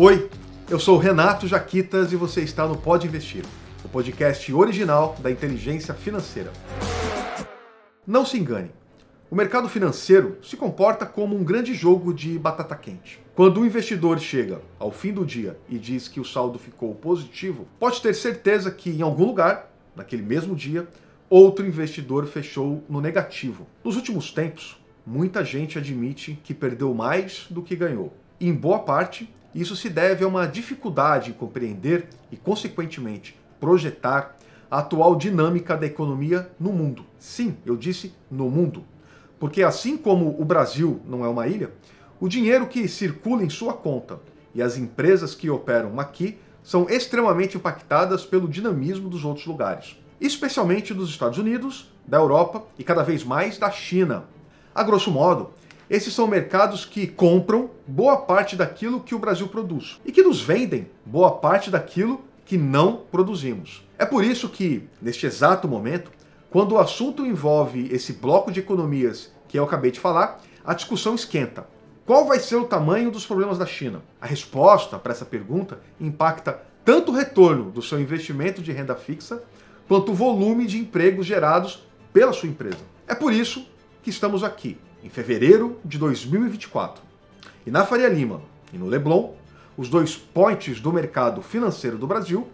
Oi, eu sou Renato Jaquitas e você está no Pode Investir, o podcast original da inteligência financeira. Não se engane, o mercado financeiro se comporta como um grande jogo de batata quente. Quando o investidor chega ao fim do dia e diz que o saldo ficou positivo, pode ter certeza que em algum lugar, naquele mesmo dia, outro investidor fechou no negativo. Nos últimos tempos, muita gente admite que perdeu mais do que ganhou. E em boa parte, isso se deve a uma dificuldade em compreender e, consequentemente, projetar a atual dinâmica da economia no mundo. Sim, eu disse no mundo. Porque, assim como o Brasil não é uma ilha, o dinheiro que circula em sua conta e as empresas que operam aqui são extremamente impactadas pelo dinamismo dos outros lugares, especialmente dos Estados Unidos, da Europa e cada vez mais da China. A grosso modo, esses são mercados que compram boa parte daquilo que o Brasil produz e que nos vendem boa parte daquilo que não produzimos. É por isso que, neste exato momento, quando o assunto envolve esse bloco de economias que eu acabei de falar, a discussão esquenta. Qual vai ser o tamanho dos problemas da China? A resposta para essa pergunta impacta tanto o retorno do seu investimento de renda fixa, quanto o volume de empregos gerados pela sua empresa. É por isso que estamos aqui, em fevereiro de 2024. E na Faria Lima e no Leblon, os dois points do mercado financeiro do Brasil,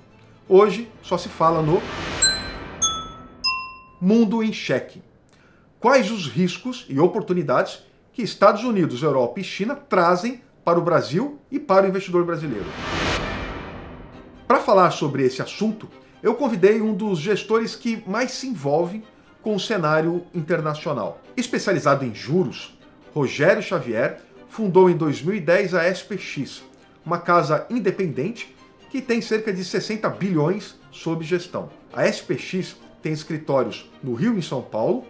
hoje só se fala no mundo em cheque. Quais os riscos e oportunidades que Estados Unidos, Europa e China trazem para o Brasil e para o investidor brasileiro? Para falar sobre esse assunto, eu convidei um dos gestores que mais se envolve com o cenário internacional. Especializado em juros, Rogério Xavier fundou em 2010 a SPX, uma casa independente que tem cerca de 60 bilhões sob gestão. A SPX tem escritórios no Rio e em São Paulo,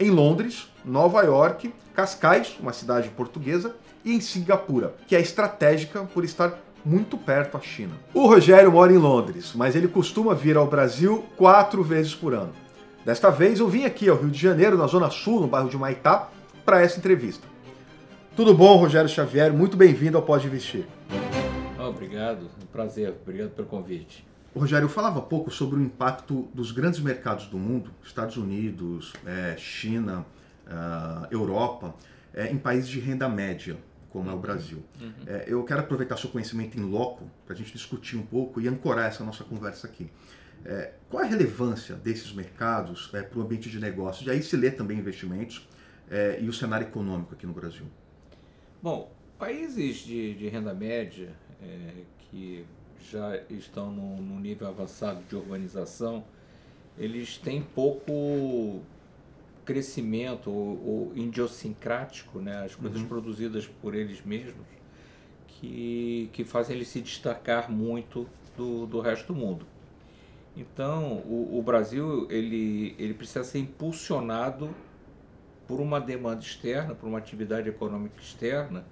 em Londres, Nova York, Cascais, uma cidade portuguesa, e em Singapura, que é estratégica por estar muito perto da China. O Rogério mora em Londres, mas ele costuma vir ao Brasil quatro vezes por ano. Desta vez eu vim aqui ao Rio de Janeiro, na Zona Sul, no bairro de Maitá, para essa entrevista. Tudo bom, Rogério Xavier? Muito bem-vindo ao Pode Investir. obrigado, um prazer, obrigado pelo convite. Rogério, eu falava pouco sobre o impacto dos grandes mercados do mundo, Estados Unidos, é, China, uh, Europa, é, em países de renda média, como é o Brasil. Uhum. É, eu quero aproveitar seu conhecimento em loco para a gente discutir um pouco e ancorar essa nossa conversa aqui. É, qual a relevância desses mercados é, para o ambiente de negócios? E aí se lê também investimentos é, e o cenário econômico aqui no Brasil. Bom, países de, de renda média é, que já estão no, no, nível avançado de urbanização, eles têm pouco crescimento ou, ou idiosincrático, né? as coisas uhum. produzidas por eles mesmos, que, que fazem eles se destacar muito do, do resto do mundo. Então, o, o, Brasil ele, ele precisa ser impulsionado por uma demanda externa, por uma atividade econômica externa,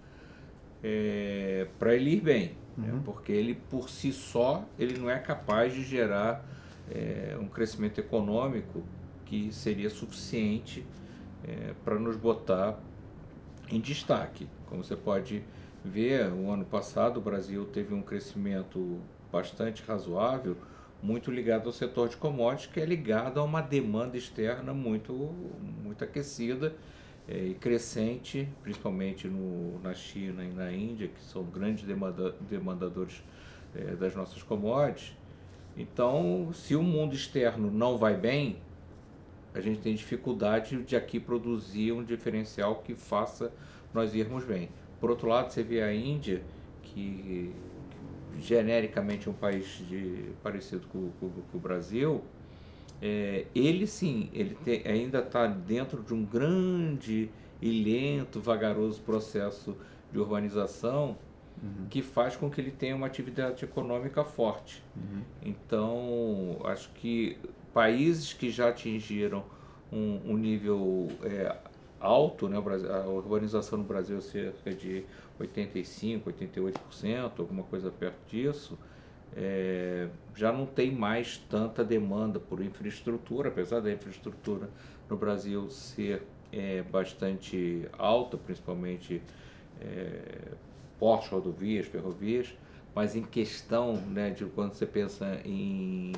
é, para ele ir bem, uhum. né? porque ele por si só ele não é capaz de gerar é, um crescimento econômico que seria suficiente é, para nos botar em destaque. Como você pode ver, o ano passado o Brasil teve um crescimento bastante razoável muito ligado ao setor de commodities, que é ligado a uma demanda externa muito, muito aquecida é, e crescente, principalmente no, na China e na Índia, que são grandes demanda, demandadores é, das nossas commodities. Então, se o mundo externo não vai bem, a gente tem dificuldade de aqui produzir um diferencial que faça nós irmos bem. Por outro lado, você vê a Índia, que genericamente um país de, parecido com, com, com o Brasil, é, ele sim, ele te, ainda está dentro de um grande e lento, vagaroso processo de urbanização uhum. que faz com que ele tenha uma atividade econômica forte. Uhum. Então, acho que países que já atingiram um, um nível é, alto, né, a urbanização no Brasil é cerca de 85%, 88%, alguma coisa perto disso, é, já não tem mais tanta demanda por infraestrutura, apesar da infraestrutura no Brasil ser é, bastante alta, principalmente é, portos, rodovias, ferrovias, mas em questão né, de quando você pensa em,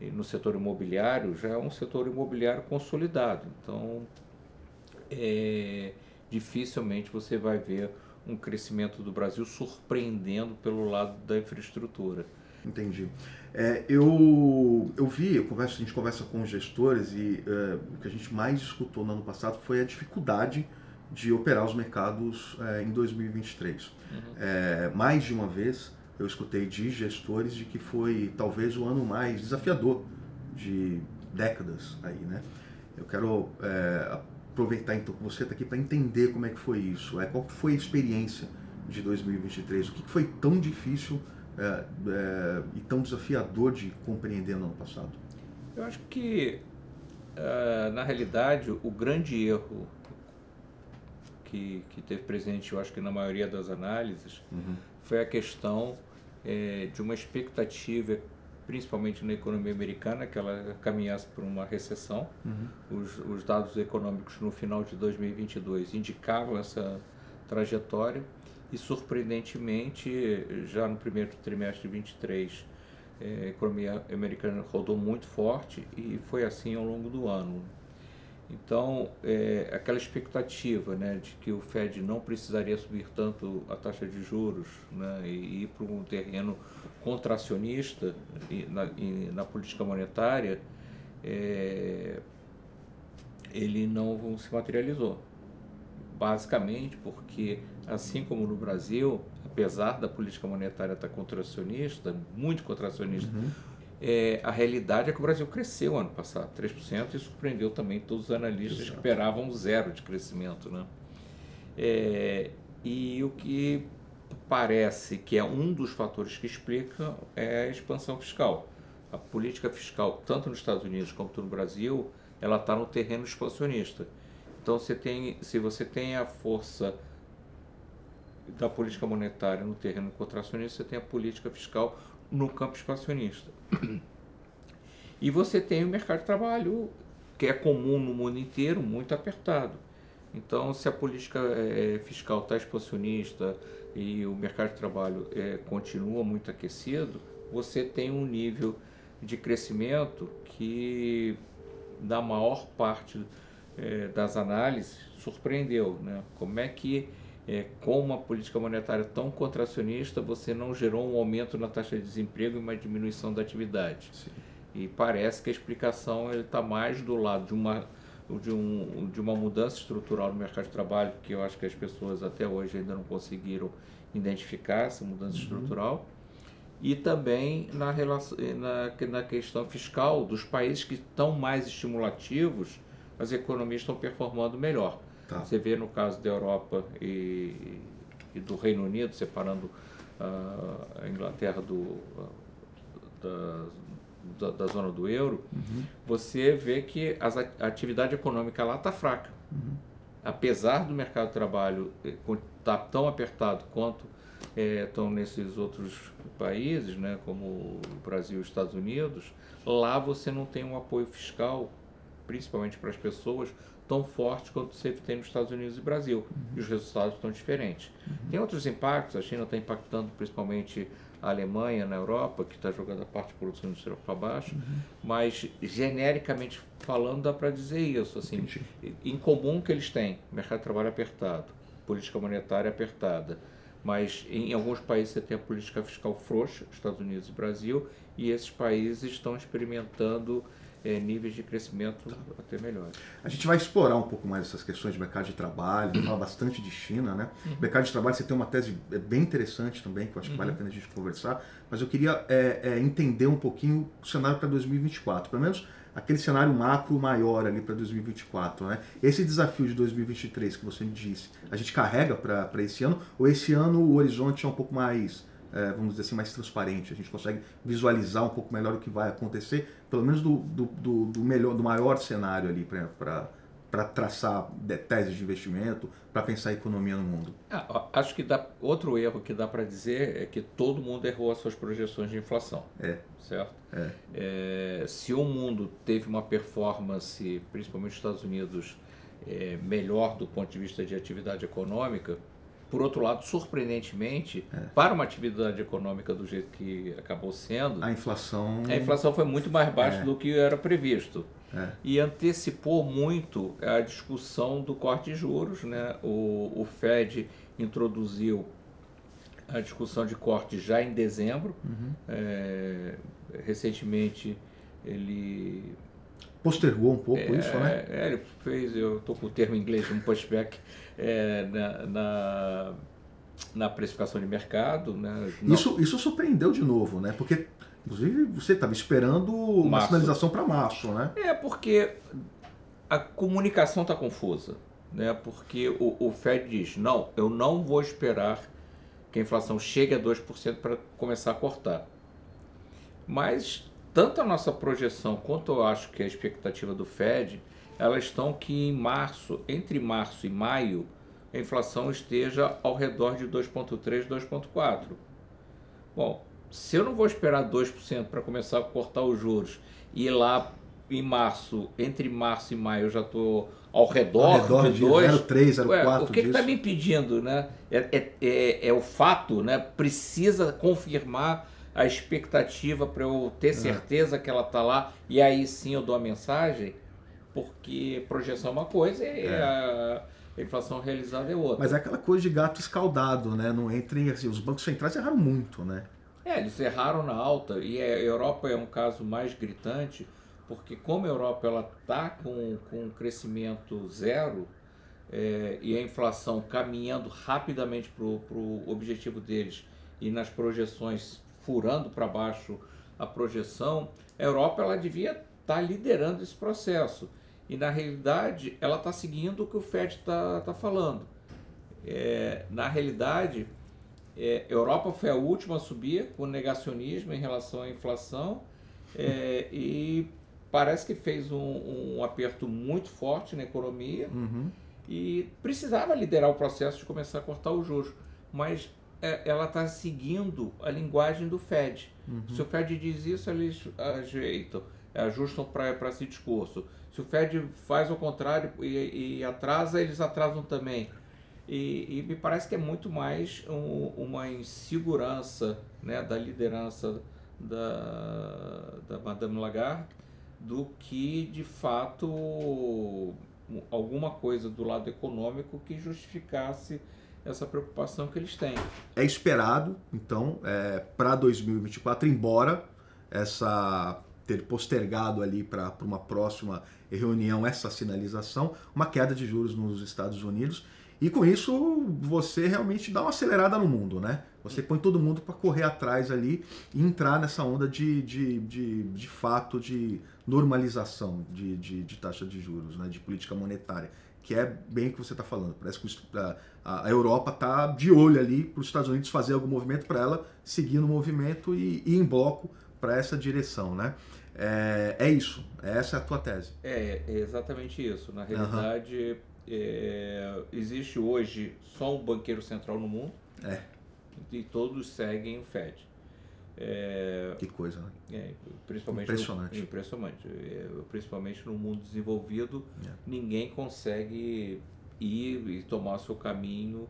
no setor imobiliário, já é um setor imobiliário consolidado. Então, é, dificilmente você vai ver um crescimento do Brasil surpreendendo pelo lado da infraestrutura. Entendi. É, eu, eu vi, eu converso, a gente conversa com os gestores e é, o que a gente mais escutou no ano passado foi a dificuldade de operar os mercados é, em 2023. Uhum. É, mais de uma vez eu escutei de gestores de que foi talvez o ano mais desafiador de décadas aí, né? Eu quero é, aproveitar então que você está aqui para entender como é que foi isso, é, qual foi a experiência de 2023, o que foi tão difícil é, é, e tão desafiador de compreender no ano passado? Eu acho que, uh, na realidade, o grande erro que, que teve presente, eu acho que na maioria das análises, uhum. foi a questão é, de uma expectativa, principalmente na economia americana, que ela caminhasse para uma recessão. Uhum. Os, os dados econômicos no final de 2022 indicavam essa trajetória e, surpreendentemente, já no primeiro trimestre de 2023, é, a economia americana rodou muito forte e foi assim ao longo do ano. Então, é, aquela expectativa né, de que o Fed não precisaria subir tanto a taxa de juros né, e ir para um terreno contracionista na, na política monetária, é, ele não se materializou. Basicamente porque, assim como no Brasil, apesar da política monetária estar contracionista, muito contracionista, uhum é, a realidade é que o Brasil cresceu ano passado, 3%, e surpreendeu também todos os analistas Exato. que esperavam zero de crescimento. Né? É, e o que parece que é um dos fatores que explica é a expansão fiscal. A política fiscal, tanto nos Estados Unidos quanto no Brasil, ela está no terreno expansionista. Então, você tem, se você tem a força da política monetária no terreno contracionista, você tem a política fiscal no campo expansionista. E você tem o mercado de trabalho, que é comum no mundo inteiro, muito apertado. Então, se a política é, fiscal está expansionista e o mercado de trabalho é, continua muito aquecido, você tem um nível de crescimento que, da maior parte é, das análises, surpreendeu. Né? Como é que é, com uma política monetária tão contracionista, você não gerou um aumento na taxa de desemprego e uma diminuição da atividade. Sim. E parece que a explicação está mais do lado de uma, de, um, de uma mudança estrutural no mercado de trabalho, que eu acho que as pessoas até hoje ainda não conseguiram identificar essa mudança uhum. estrutural, e também na, relação, na, na questão fiscal dos países que estão mais estimulativos, as economias estão performando melhor. Tá. Você vê no caso da Europa e, e do Reino Unido, separando uh, a Inglaterra do, uh, da, da, da, zona do euro, uhum. você vê que as, a atividade econômica lá está fraca. Uhum. Apesar do mercado de trabalho estar eh, tá tão apertado quanto estão eh, nesses outros países, né, como o Brasil e os Estados Unidos, lá você não tem um apoio fiscal, principalmente para as pessoas, tão forte quanto você tem nos Estados Unidos e Brasil. Uhum. E os resultados estão diferentes. Uhum. Tem outros impactos, a China está impactando principalmente a Alemanha na Europa, que está jogando a parte de produção industrial para baixo, uhum. mas genericamente falando dá para dizer isso. Assim, Entendi. em comum que eles têm, mercado de trabalho apertado, política monetária apertada, mas em alguns países você tem a política fiscal frouxa, Estados Unidos e Brasil, e esses países estão experimentando é, níveis de crescimento tá. até melhores. A gente vai explorar um pouco mais essas questões de mercado de trabalho, falar bastante de China, né? Uhum. Mercado de trabalho, você tem uma tese é, bem interessante também, que eu acho que vale a uhum. pena a gente conversar, mas eu queria é, é, entender um pouquinho o cenário para 2024, pelo menos aquele cenário macro maior ali para 2024, né? Esse desafio de 2023 que você me disse, a gente carrega para esse ano, ou esse ano o horizonte é um pouco mais vamos dizer assim, mais transparente. A gente consegue visualizar um pouco melhor o que vai acontecer, pelo menos do, do, do, do melhor, do maior cenário ali para traçar teses de investimento, para pensar a economia no mundo. Ah, acho que dá, outro erro que dá para dizer é que todo mundo errou as suas projeções de inflação. É. Certo? É. É, se o mundo teve uma performance, principalmente nos Estados Unidos, é, melhor do ponto de vista de atividade econômica, por outro lado, surpreendentemente, é. para uma atividade econômica do jeito que acabou sendo, a inflação, a inflação foi muito mais baixa é. do que era previsto. É. E antecipou muito a discussão do corte de juros. Né? O, o Fed introduziu a discussão de corte já em dezembro. Uhum. É, recentemente ele postergou um pouco é, isso, né? É, ele fez, eu estou com o termo em inglês, um pushback é, na, na, na, precificação de mercado. Né? Isso, isso surpreendeu de novo, né? Porque, inclusive, você estava esperando uma março. sinalização para março, né? É, porque a comunicação está confusa. Né? Porque o, o Fed diz, não, eu não vou esperar que a inflação chegue a 2% para começar a cortar. Mas tanto a nossa projeção quanto eu acho que a expectativa do Fed, elas estão que em março, entre março e maio, a inflação esteja ao redor de 2,3, 2,4. Bom, se eu não vou esperar 2% para começar a cortar os juros e lá em março, entre março e maio, eu já estou ao redor, ao redor de 2. 0,3, 0,4. O que está me impedindo? Né? É, é, é, é, o fato, né? precisa confirmar a expectativa para eu ter é. certeza que ela está lá e aí sim eu dou a mensagem, porque projeção é uma coisa e é. a, inflação realizada é outra. Mas é aquela coisa de gato escaldado, né? Não entre assim, os bancos centrais erraram muito, né? É, eles erraram na alta e a Europa é um caso mais gritante, porque como a Europa ela está com, com um crescimento zero é, e a inflação caminhando rapidamente para o objetivo deles e nas projeções furando para baixo a projeção, a Europa ela devia estar tá liderando esse processo. E na realidade ela está seguindo o que o Fed está tá falando. É, na realidade, é, Europa foi a última a subir com negacionismo em relação à inflação é, e parece que fez um, um, aperto muito forte na economia uhum. e precisava liderar o processo de começar a cortar os juros. Mas é, ela está seguindo a linguagem do Fed. Uhum. Se o Fed diz isso, eles ajeitam, ajustam para esse discurso. Se o Fed faz o contrário e, e atrasa, eles atrasam também. E, e, me parece que é muito mais um, uma insegurança né, da liderança da, da Madame Lagarde do que de fato alguma coisa do lado econômico que justificasse essa preocupação que eles têm. É esperado, então, é, para 2024, embora essa ter postergado ali para uma próxima reunião essa sinalização, uma queda de juros nos Estados Unidos. E com isso você realmente dá uma acelerada no mundo, né? Você põe todo mundo para correr atrás ali e entrar nessa onda de, de, de, de fato de normalização de, de, de taxa de juros, né? de política monetária que é bem o que você está falando. Parece que a, Europa está de olho ali para os Estados Unidos fazer algum movimento para ela seguir no movimento e ir em bloco para essa direção, né? É, é, isso, essa é a tua tese. É, é exatamente isso. Na realidade, uhum. é, existe hoje só um banqueiro central no mundo. É. E todos seguem o Fed. É, que coisa, né? É, principalmente impressionante. No, impressionante. É, principalmente no mundo desenvolvido, ninguém consegue ir e tomar seu caminho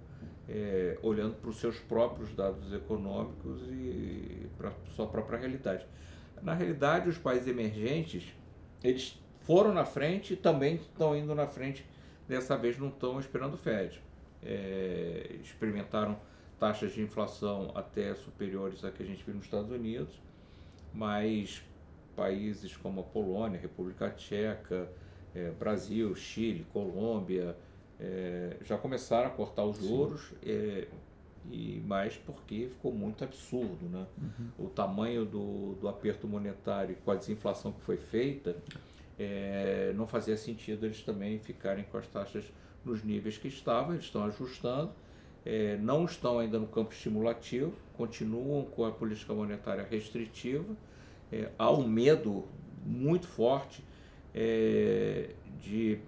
é, olhando para os seus próprios dados econômicos e para sua própria realidade. Na realidade, os países emergentes, eles foram na frente e também estão indo na frente. Dessa vez não estão esperando o Fed. É, experimentaram taxas de inflação até superiores a que a gente viu nos Estados Unidos, mas países como a Polônia, República Tcheca, é, Brasil, Chile, Colômbia, é, já começaram a cortar os juros, é, e mais porque ficou muito absurdo. Né? Uhum. O tamanho do, do aperto monetário com a desinflação que foi feita, é, não fazia sentido eles também ficarem com as taxas nos níveis que estavam, eles estão ajustando, é, não estão ainda no campo estimulativo, continuam com a política monetária restritiva. É, há um medo muito forte é, de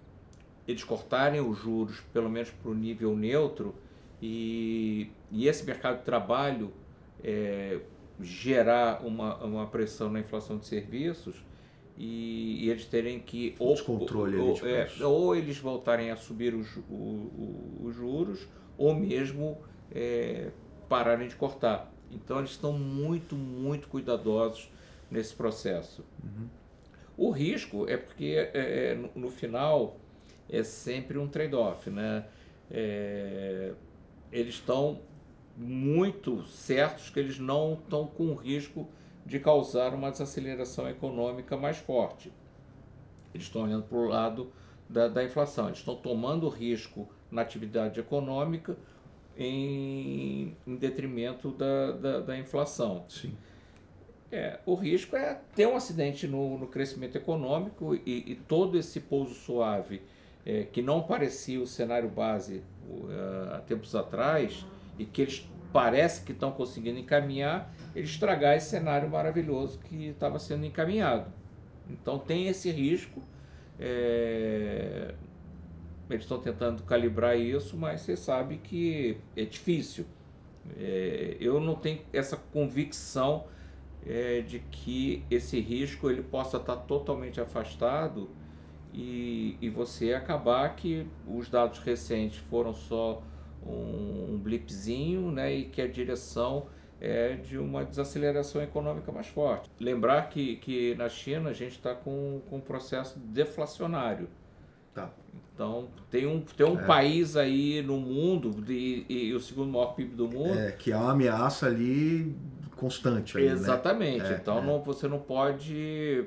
eles cortarem os juros, pelo menos para o nível neutro, e, e esse mercado de trabalho é, gerar uma, uma pressão na inflação de serviços e, e eles terem que ou, descontrole ou, ou, é, ou, eles voltarem a subir os, o, o, os juros ou mesmo é, pararem de cortar. Então eles estão muito, muito cuidadosos nesse processo. Uhum. O risco é porque é, é no, no, final é sempre um trade-off, né? Eles estão muito certos que eles não estão com risco de causar uma desaceleração econômica mais forte. Eles estão olhando para o lado da, da inflação, eles estão tomando risco na atividade econômica em, em detrimento da, da, da, inflação. Sim. É, o risco é ter um acidente no, no crescimento econômico e, e, todo esse pouso suave é, que não parecia o cenário base há tempos atrás e que eles parece que estão conseguindo encaminhar, ele estragar esse cenário maravilhoso que estava sendo encaminhado. Então tem esse risco. É, eles estão tentando calibrar isso, mas você sabe que é difícil. É, eu não tenho essa convicção é, de que esse risco ele possa estar totalmente afastado e, e você acabar que os dados recentes foram só um, um blipzinho né, e que a direção é de uma desaceleração econômica mais forte. Lembrar que, que na China a gente está com, com um processo deflacionário. Tá. Então, tem um, tem um é. país aí no mundo, de, e, e, o segundo maior PIB do mundo. É, que é uma ameaça ali constante. Aí, né? Exatamente. Né? então, Não, você não pode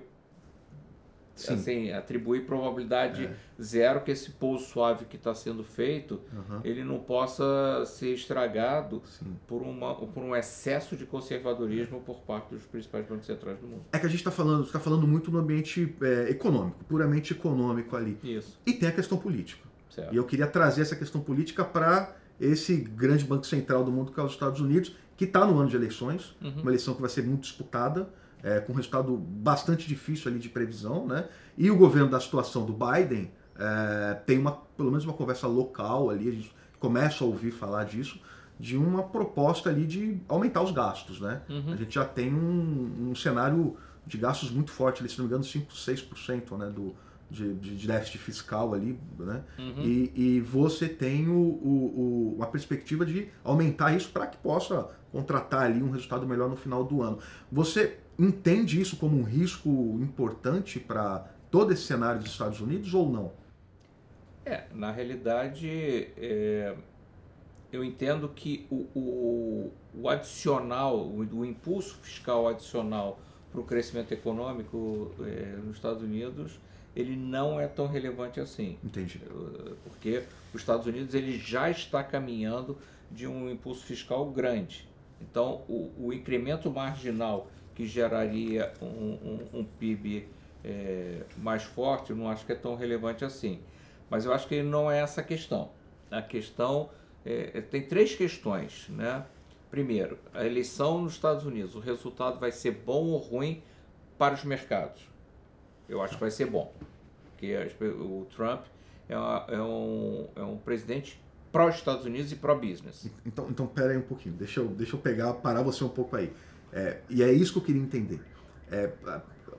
Sim. assim, atribuir probabilidade é. zero que esse pouso suave que está sendo feito, uhum. ele não possa ser estragado por, uma, por um excesso de conservadorismo por parte dos principais bancos centrais do mundo. É que a gente está falando, está falando muito no ambiente é, econômico, puramente econômico ali. Isso. E tem a questão política. Certo. E eu queria trazer essa questão política para esse grande banco central do mundo, que é os Estados Unidos, que está no ano de eleições, uhum. uma eleição que vai ser muito disputada é, com um resultado bastante difícil ali de previsão, né? E o governo da situação do Biden é, tem uma, pelo menos uma conversa local ali, a gente começa a ouvir falar disso, de uma proposta ali de aumentar os gastos, né? Uhum. A gente já tem um, um, cenário de gastos muito forte, ali, se não me engano, 5, 6% né, do, de, de, déficit fiscal ali, né? Uhum. E, e, você tem o, o, o, uma perspectiva de aumentar isso para que possa contratar ali um resultado melhor no final do ano. Você entende isso como um risco importante para todo esse cenário dos Estados Unidos ou não? É, na realidade, é, eu entendo que o, o, o adicional, o, o, impulso fiscal adicional para o crescimento econômico é, nos Estados Unidos, ele não é tão relevante assim. Entendi. Porque os Estados Unidos ele já está caminhando de um impulso fiscal grande. Então, o, o incremento marginal que geraria um, um, um PIB é, mais forte, eu não acho que é tão relevante assim. Mas eu acho que não é essa a questão. A questão é, é, tem três questões, né? Primeiro, a eleição nos Estados Unidos, o resultado vai ser bom ou ruim para os mercados? Eu acho que vai ser bom, porque o Trump é, uma, é um, é um presidente pró-Estados Unidos e pró-business. Então, então, pera aí um pouquinho, deixa eu, deixa eu pegar, parar você um pouco aí. É, e é isso que eu queria entender. É,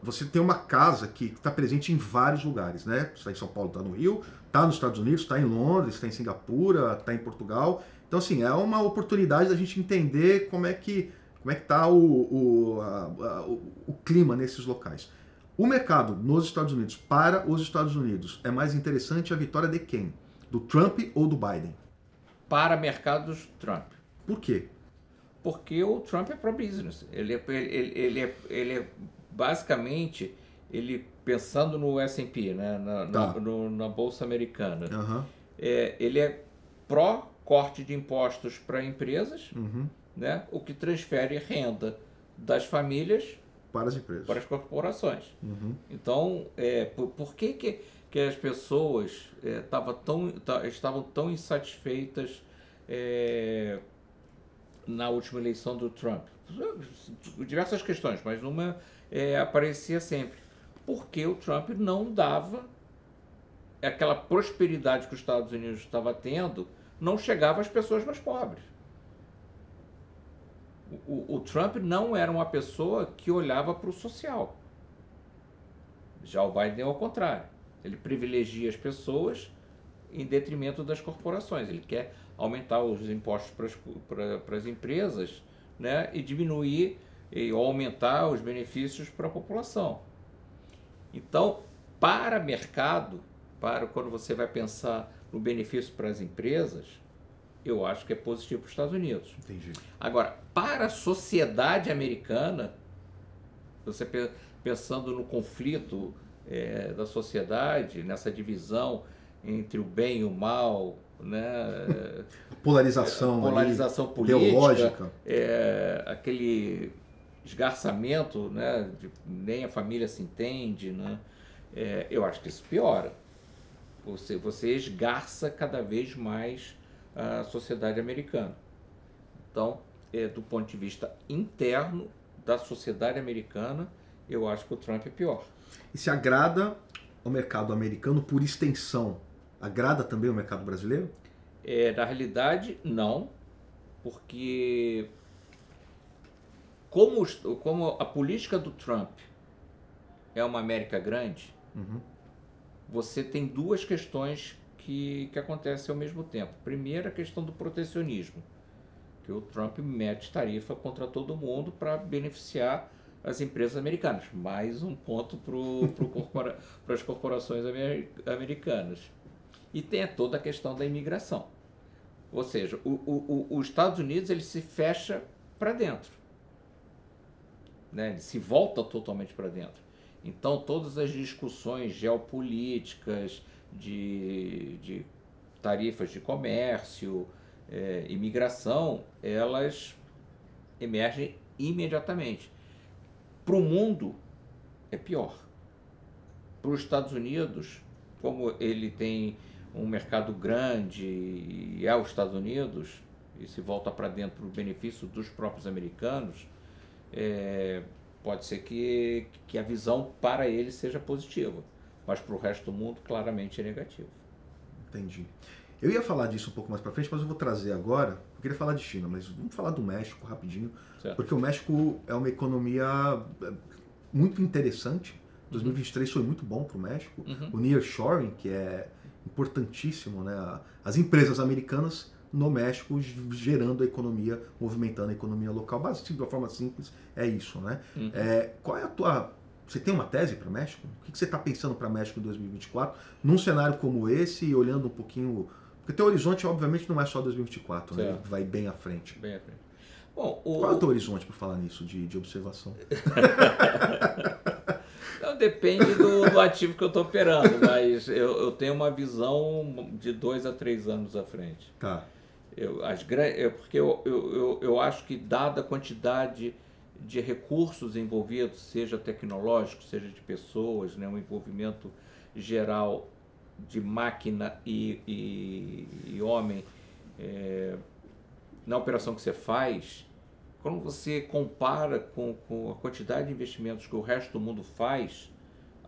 você tem uma casa que está presente em vários lugares, né? Está em São Paulo, está no Rio, está nos Estados Unidos, está em Londres, está em Singapura, está em Portugal. Então, assim, é uma oportunidade da gente entender como é que como é que está o, o, o, o clima nesses locais. O mercado nos Estados Unidos, para os Estados Unidos, é mais interessante a vitória de quem? Do Trump ou do Biden? Para mercados, Trump. Por quê? Porque o Trump é pro-business. Ele, é, ele, ele, é, ele é basicamente ele pensando no S&P, né, na, tá. na, no, na bolsa americana. Uhum. É, ele é pró corte de impostos para empresas, uhum. né, o que transfere renda das famílias para as empresas, para as corporações. Uhum. Então, é, por, por, que, que, que as pessoas é, tão, estavam tão insatisfeitas é, na última eleição do Trump? Diversas questões, mas uma é, aparecia sempre. Porque o Trump não dava aquela prosperidade que os Estados Unidos estava tendo, não chegava às pessoas mais pobres. O, o, Trump não era uma pessoa que olhava para o social. Já o Biden é ao contrário. Ele privilegia as pessoas em detrimento das corporações. Ele quer aumentar os impostos para as empresas né, e diminuir ou aumentar os benefícios para a população. Então, para mercado, para quando você vai pensar no benefício para as empresas, eu acho que é positivo para os Estados Unidos. Entendi. Agora, para a sociedade americana, você pensando no conflito é, da sociedade, nessa divisão entre o bem e o mal, né? polarização, é, polarização ali, política, ideológica, é, aquele esgarçamento, né? De, nem a família se entende, né? É, eu acho que isso piora. Você, você esgarça cada vez mais a sociedade americana. Então, é, do ponto de vista interno da sociedade americana, eu acho que o Trump é pior. E se agrada o mercado americano por extensão, agrada também o mercado brasileiro? É, na realidade, não, porque como, como a política do Trump é uma América grande, uhum. você tem duas questões que, que acontecem ao mesmo tempo. Primeiro, a questão do protecionismo, que o Trump mete tarifa contra todo mundo para beneficiar as empresas americanas. Mais um ponto para corpora, as corporações americanas. E tem toda a questão da imigração. Ou seja, o, o, o, os Estados Unidos ele se fecha para dentro. Né? Ele se volta totalmente para dentro. Então, todas as discussões geopolíticas, de, de tarifas de comércio, é, imigração, elas emergem imediatamente. Para o mundo, é pior. Para os Estados Unidos, como ele tem um mercado grande e é os Estados Unidos, e se volta para dentro o benefício dos próprios americanos, é, pode ser que, que a visão para ele seja positiva, mas para o resto do mundo claramente é negativo. Entendi. Eu ia falar disso um pouco mais para frente, mas eu vou trazer agora. Eu queria falar de China, mas vamos falar do México rapidinho, certo. porque o México é uma economia é, muito interessante. 2023 uhum. foi muito bom para o México. Uhum. O nearshoring, que é importantíssimo, né? As empresas americanas no México gerando a economia, movimentando a economia local. Basicamente, de uma forma simples, é isso, né? Uhum. É, qual é a tua você tem uma tese para o México? O que você está pensando para o México em 2024? Num cenário como esse e olhando um pouquinho. Porque teu horizonte, obviamente, não é só 2024, né? Vai bem à frente. Bem à frente. Bom, o... Qual é o teu horizonte para falar nisso, de, de observação? Não, depende do, do, ativo que eu estou operando, mas eu, eu, tenho uma visão de dois a três anos à frente. Tá. Eu, as, eu, porque eu, eu, eu, acho que, dada a quantidade de recursos envolvidos, seja tecnológico, seja de pessoas, né, um envolvimento geral de máquina e, e, e homem é, na operação que você faz, quando você compara com, com, a quantidade de investimentos que o resto do mundo faz,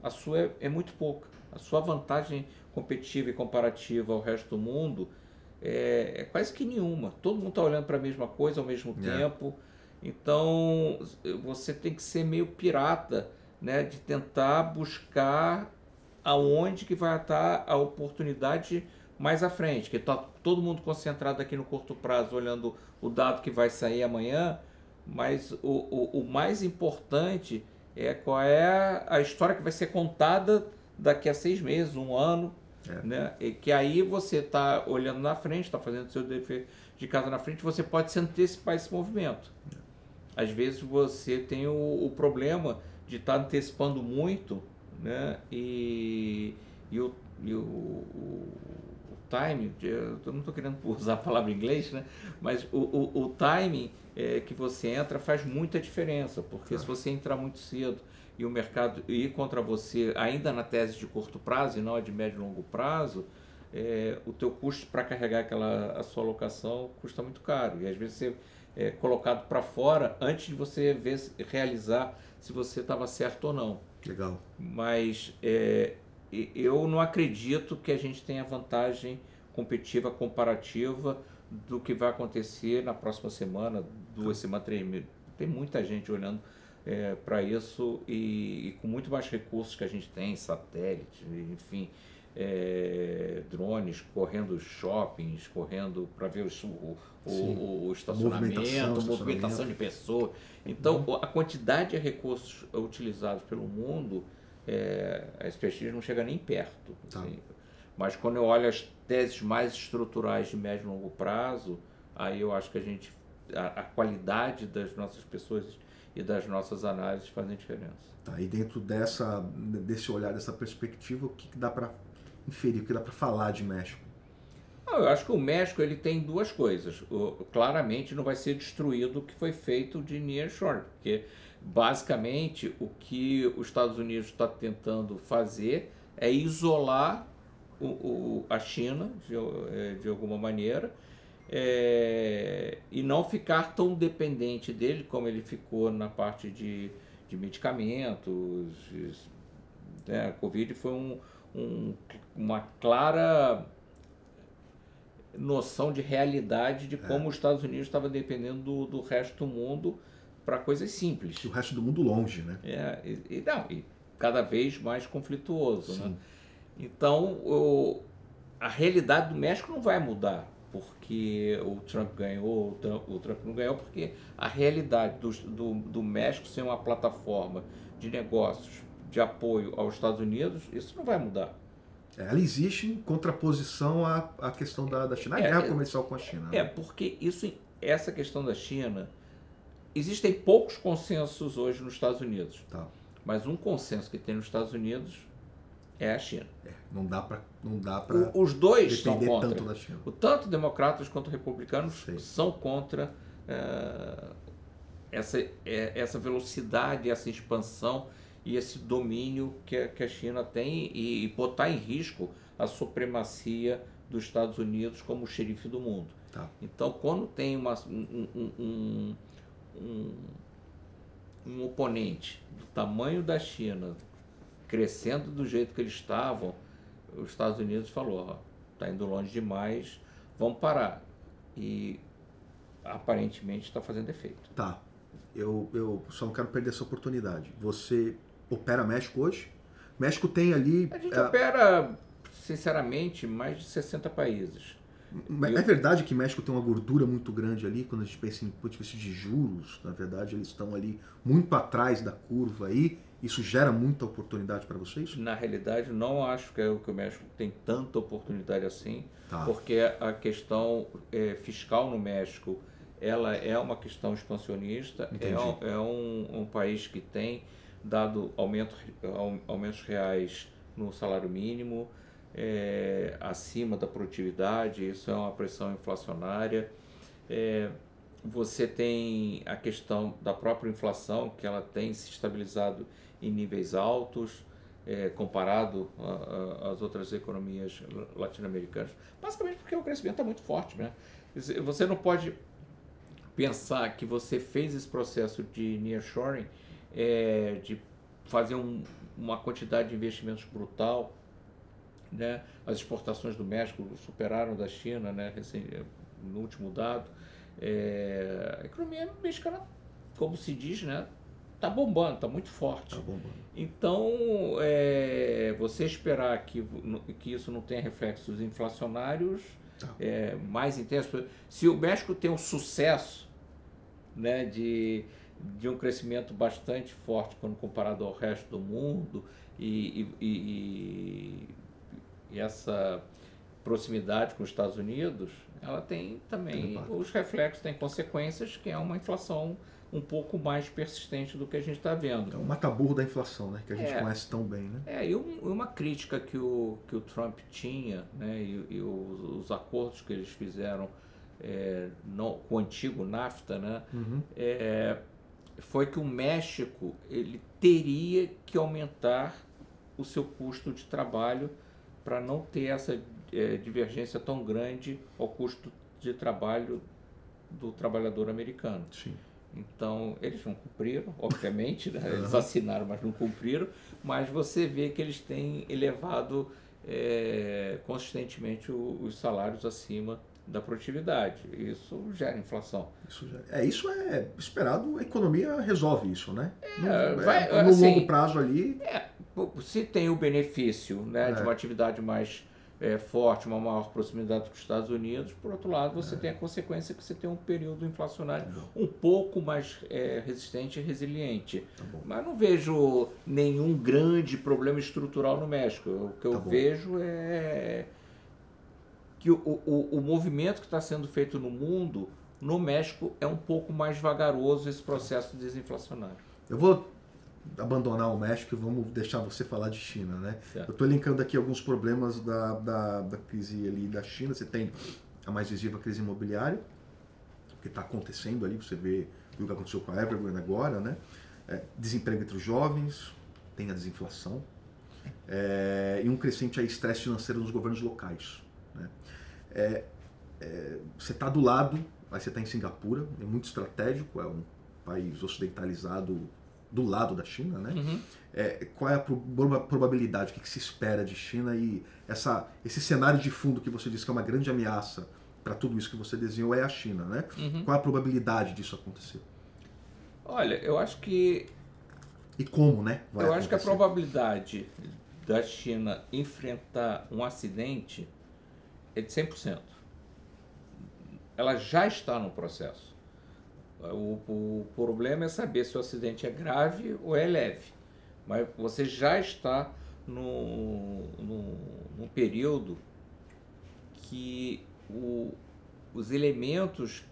a sua é, é muito pouca. A sua vantagem competitiva e comparativa ao resto do mundo é, é quase que nenhuma. Todo mundo está olhando para a mesma coisa ao mesmo é. tempo. Então você tem que ser meio pirata, né, de tentar buscar aonde que vai estar a oportunidade mais à frente, que está todo mundo concentrado aqui no curto prazo, olhando o dado que vai sair amanhã, mas o, o, o mais importante é qual é a história que vai ser contada daqui a seis meses, um ano, é. né? E que aí você está olhando na frente, está fazendo seu dever de casa na frente, você pode se antecipar esse movimento. É. Às vezes você tem o, o problema de estar tá antecipando muito, né? E, e, o, e o, o, timing, eu não estou querendo usar a palavra em inglês, né? Mas o, o, o timing é, que você entra faz muita diferença, porque se você entrar muito cedo e o mercado ir contra você ainda na tese de curto prazo e não a de médio e longo prazo, é, o teu custo para carregar aquela a sua alocação custa muito caro e às vezes você é colocado para fora antes de você ver realizar se você estava certo ou não. Legal. Mas é, eu não acredito que a gente tenha vantagem competitiva comparativa do que vai acontecer na próxima semana, duas semanas, três Tem muita gente olhando é, para isso e, e, com muito mais recursos que a gente tem, satélite, enfim, é, drones correndo shoppings, correndo para ver o, o, o, o estacionamento, movimentação, movimentação de pessoas. Então, uhum. a quantidade de recursos utilizados pelo mundo, é, a SPX não chega nem perto. Tá. Assim. Mas quando eu olho as teses mais estruturais de médio e longo prazo, aí eu acho que a gente a, a qualidade das nossas pessoas e das nossas análises fazem diferença. Tá, e dentro dessa, desse olhar, dessa perspectiva, o que, que dá para inferir, o que dá para falar de México? eu acho que o México ele tem duas coisas. O, claramente não vai ser destruído o que foi feito de nearshore, porque basicamente o que os Estados Unidos está tentando fazer é isolar o, o, a China de, é, de alguma maneira é, e não ficar tão dependente dele como ele ficou na parte de, de medicamentos. Né? A Covid foi um, um, uma clara noção de realidade de como é. os Estados Unidos estava dependendo do, do resto do mundo para coisas simples. E o resto do mundo longe, né? É, e, e, não, e cada vez mais conflituoso. Né? Então, o, a realidade do México não vai mudar porque o Trump ganhou, o Trump, o Trump não ganhou, porque a realidade do, do, do México ser uma plataforma de negócios de apoio aos Estados Unidos, isso não vai mudar. É, ela existe em contraposição à, à questão da, da China, a é, guerra é, comercial com a China. Né? É, porque isso, essa questão da China, existem poucos consensos hoje nos Estados Unidos. Tá. Mas um consenso que tem nos Estados Unidos é a China. É, não dá para não dá para os dois são contra. Tanto da China. O tanto democratas quanto republicanos são contra é, essa é, essa velocidade, essa expansão e esse domínio que a, que a China tem e, e botar em risco a supremacia dos Estados Unidos como xerife do mundo. Tá. Então, quando tem uma, um, um, um, um oponente do tamanho da China, crescendo do jeito que eles estavam, os Estados Unidos falou, está indo longe demais, vamos parar. E aparentemente está fazendo efeito. Tá. Eu, eu só não quero perder essa oportunidade. Você opera México hoje? México tem ali. A gente é... opera, sinceramente, mais de 60 países. É verdade que México tem uma gordura muito grande ali, quando a gente pensa em ponto de vista de juros, na verdade eles estão ali muito atrás da curva aí, isso gera muita oportunidade para vocês? Na realidade, não acho que, é que o México tem tanta oportunidade assim, tá. porque a questão é, fiscal no México ela é uma questão expansionista, é, um, é um, um, país que tem dado aumento, aumentos reais no salário mínimo, é, acima da produtividade, isso é uma pressão inflacionária. É, você tem a questão da própria inflação, que ela tem se estabilizado em níveis altos, é, comparado às outras economias latino-americanas. Basicamente porque o crescimento está muito forte. Né? Você não pode pensar que você fez esse processo de nearshoring, é, de fazer um, uma quantidade de investimentos brutal, né? As exportações do México superaram da China, né? no último dado. É, a economia mexicana, como se diz, né? Tá bombando, tá muito forte. Tá. Então, é, você esperar que, que isso não tenha reflexos inflacionários tá. é, mais intensos. Se o México tem um sucesso né, de, de um crescimento bastante forte quando comparado ao resto do mundo e, e, e, e essa proximidade com os Estados Unidos, ela tem também os reflexos, tem consequências, que é uma inflação um pouco mais persistente do que a gente está vendo. É um mataburro da inflação, né? Que a gente é, conhece tão bem, né? É, e um, uma crítica que o, que o Trump tinha, né? E, e os, os, acordos que eles fizeram é, no, com o antigo NAFTA, né? Uhum. É, foi que o México ele teria que aumentar o seu custo de trabalho para não ter essa é, divergência tão grande ao custo de trabalho do trabalhador americano. Sim. Então, eles não cumpriram, obviamente, né? eles assinaram, mas não cumpriram, mas você vê que eles têm elevado é, consistentemente o, os salários acima da produtividade. Isso gera inflação. Isso é, isso é esperado, a economia resolve isso, né? É, no, vai- é, no assim, longo prazo ali, É, se tem o benefício né, de É. uma atividade mais é, forte, uma maior proximidade com os Estados Unidos, por outro lado, você tem a consequência que você tem um período inflacionário É. Tá um pouco mais é, resistente e resiliente. tá. Mas não vejo nenhum grande problema estrutural no México. O que eu Tá bom. vejo é que o, o, o movimento que está sendo feito no mundo, no México, é um pouco mais vagaroso esse processo desinflacionário. Eu vou abandonar o México e vamos deixar você falar de China, né? Certo. Eu estou elencando aqui alguns problemas da, da, da crise ali da China. Você tem a mais visível a crise imobiliária, que está acontecendo ali, você vê o que aconteceu com a Evergrande agora, né? É, desemprego entre os jovens, tem a desinflação, é, e um crescente estresse financeiro nos governos locais. Né? É, é, você está do lado, aí você está em Singapura, é muito estratégico, é um país ocidentalizado do lado da China, né? Uhum. É, qual é a proba- probabilidade, o que, que se espera de China e essa, esse cenário de fundo que você disse que é uma grande ameaça para tudo isso que você desenhou é a China, né? Uhum. Qual é a probabilidade disso acontecer? Olha, eu acho que E como, né? eu acho que a acontecer? probabilidade da China enfrentar um acidente é de 100%. Ela já está no processo. O, o problema é saber se o acidente é grave ou é leve. Mas você já está no, no, num período que o- os elementos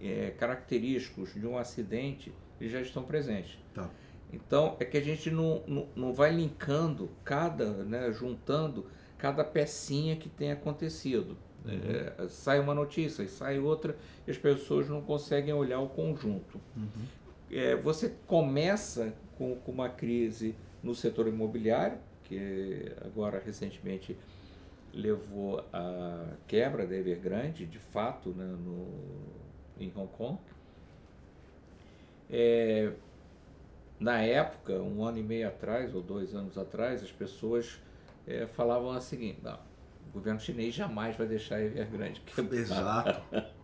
é, característicos de um acidente já estão presentes. Tá. Então é que a gente não, não, não vai linkando cada, né, juntando cada pecinha que tem acontecido. É, sai uma notícia, e sai outra, e as pessoas não conseguem olhar o conjunto. Uhum. É, você começa com, com uma crise no setor imobiliário, que agora recentemente levou à quebra da Evergrande, de fato, né, no, em Hong Kong. É, na época, um ano e meio atrás, ou dois anos atrás, as pessoas é, falavam a seguinte, "Não, o governo chinês jamais vai deixar a Evergrande quebrar. Exato.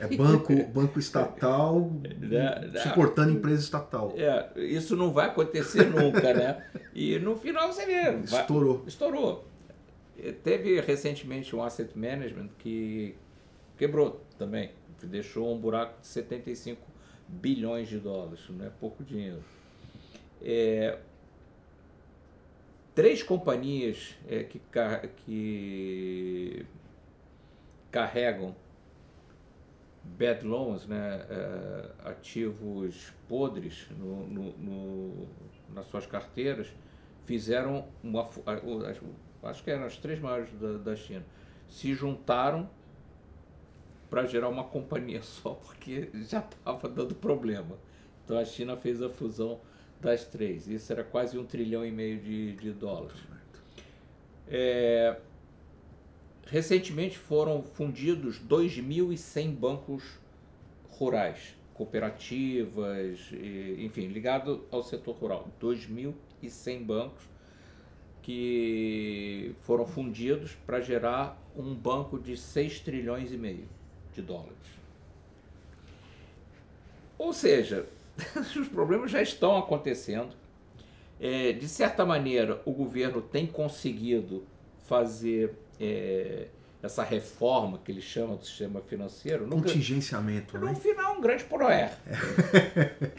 É banco, banco estatal suportando empresa estatal. É, isso não vai acontecer nunca, né? E no final você vê, vai- Estourou. estourou. E Teve recentemente um asset management que quebrou também, deixou um buraco de 75 bilhões de dólares, não é pouco dinheiro. É, três companhias é, que, que carregam bad loans, né, é, ativos podres no, no- no- nas suas carteiras, fizeram uma, acho que eram as três maiores da, da China, se juntaram para gerar uma companhia só, porque já estava dando problema. Então a China fez a fusão das três. Isso era quase um trilhão e meio de, de dólares. É, recentemente foram fundidos 2.100 bancos rurais, cooperativas, e, enfim, ligado ao setor rural. 2.100 bancos que foram fundidos para gerar um banco de 6 trilhões e meio de dólares. Ou seja, os problemas já estão acontecendo. É, de certa maneira, o governo tem conseguido fazer é, essa reforma que ele chama do sistema financeiro. Nunca- Contingenciamento, no né? final, um grande proer.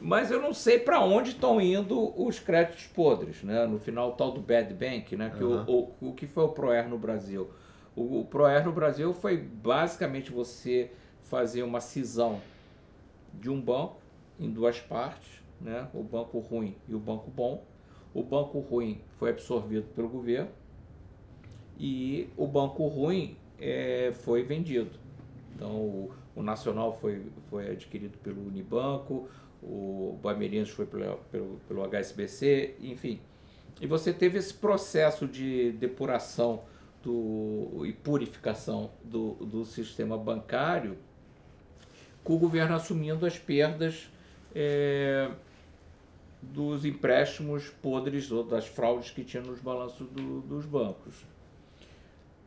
Mas eu não sei para onde estão indo os créditos podres, né? No final, o tal do bad bank, né? Que o- Aham. o, o, que foi o proer no Brasil? O, o proer no Brasil foi basicamente você fazer uma cisão de um banco em duas partes, né? O banco ruim e o banco bom. O banco ruim foi absorvido pelo governo e o banco ruim eh, foi vendido. Então, o, o Nacional foi, foi adquirido pelo Unibanco, o Bamerindos foi pelo, pelo, pelo HSBC, enfim. E você teve esse processo de depuração do, e purificação do, do sistema bancário, com o governo assumindo as perdas eh, dos empréstimos podres ou das fraudes que tinha nos balanços do- dos bancos.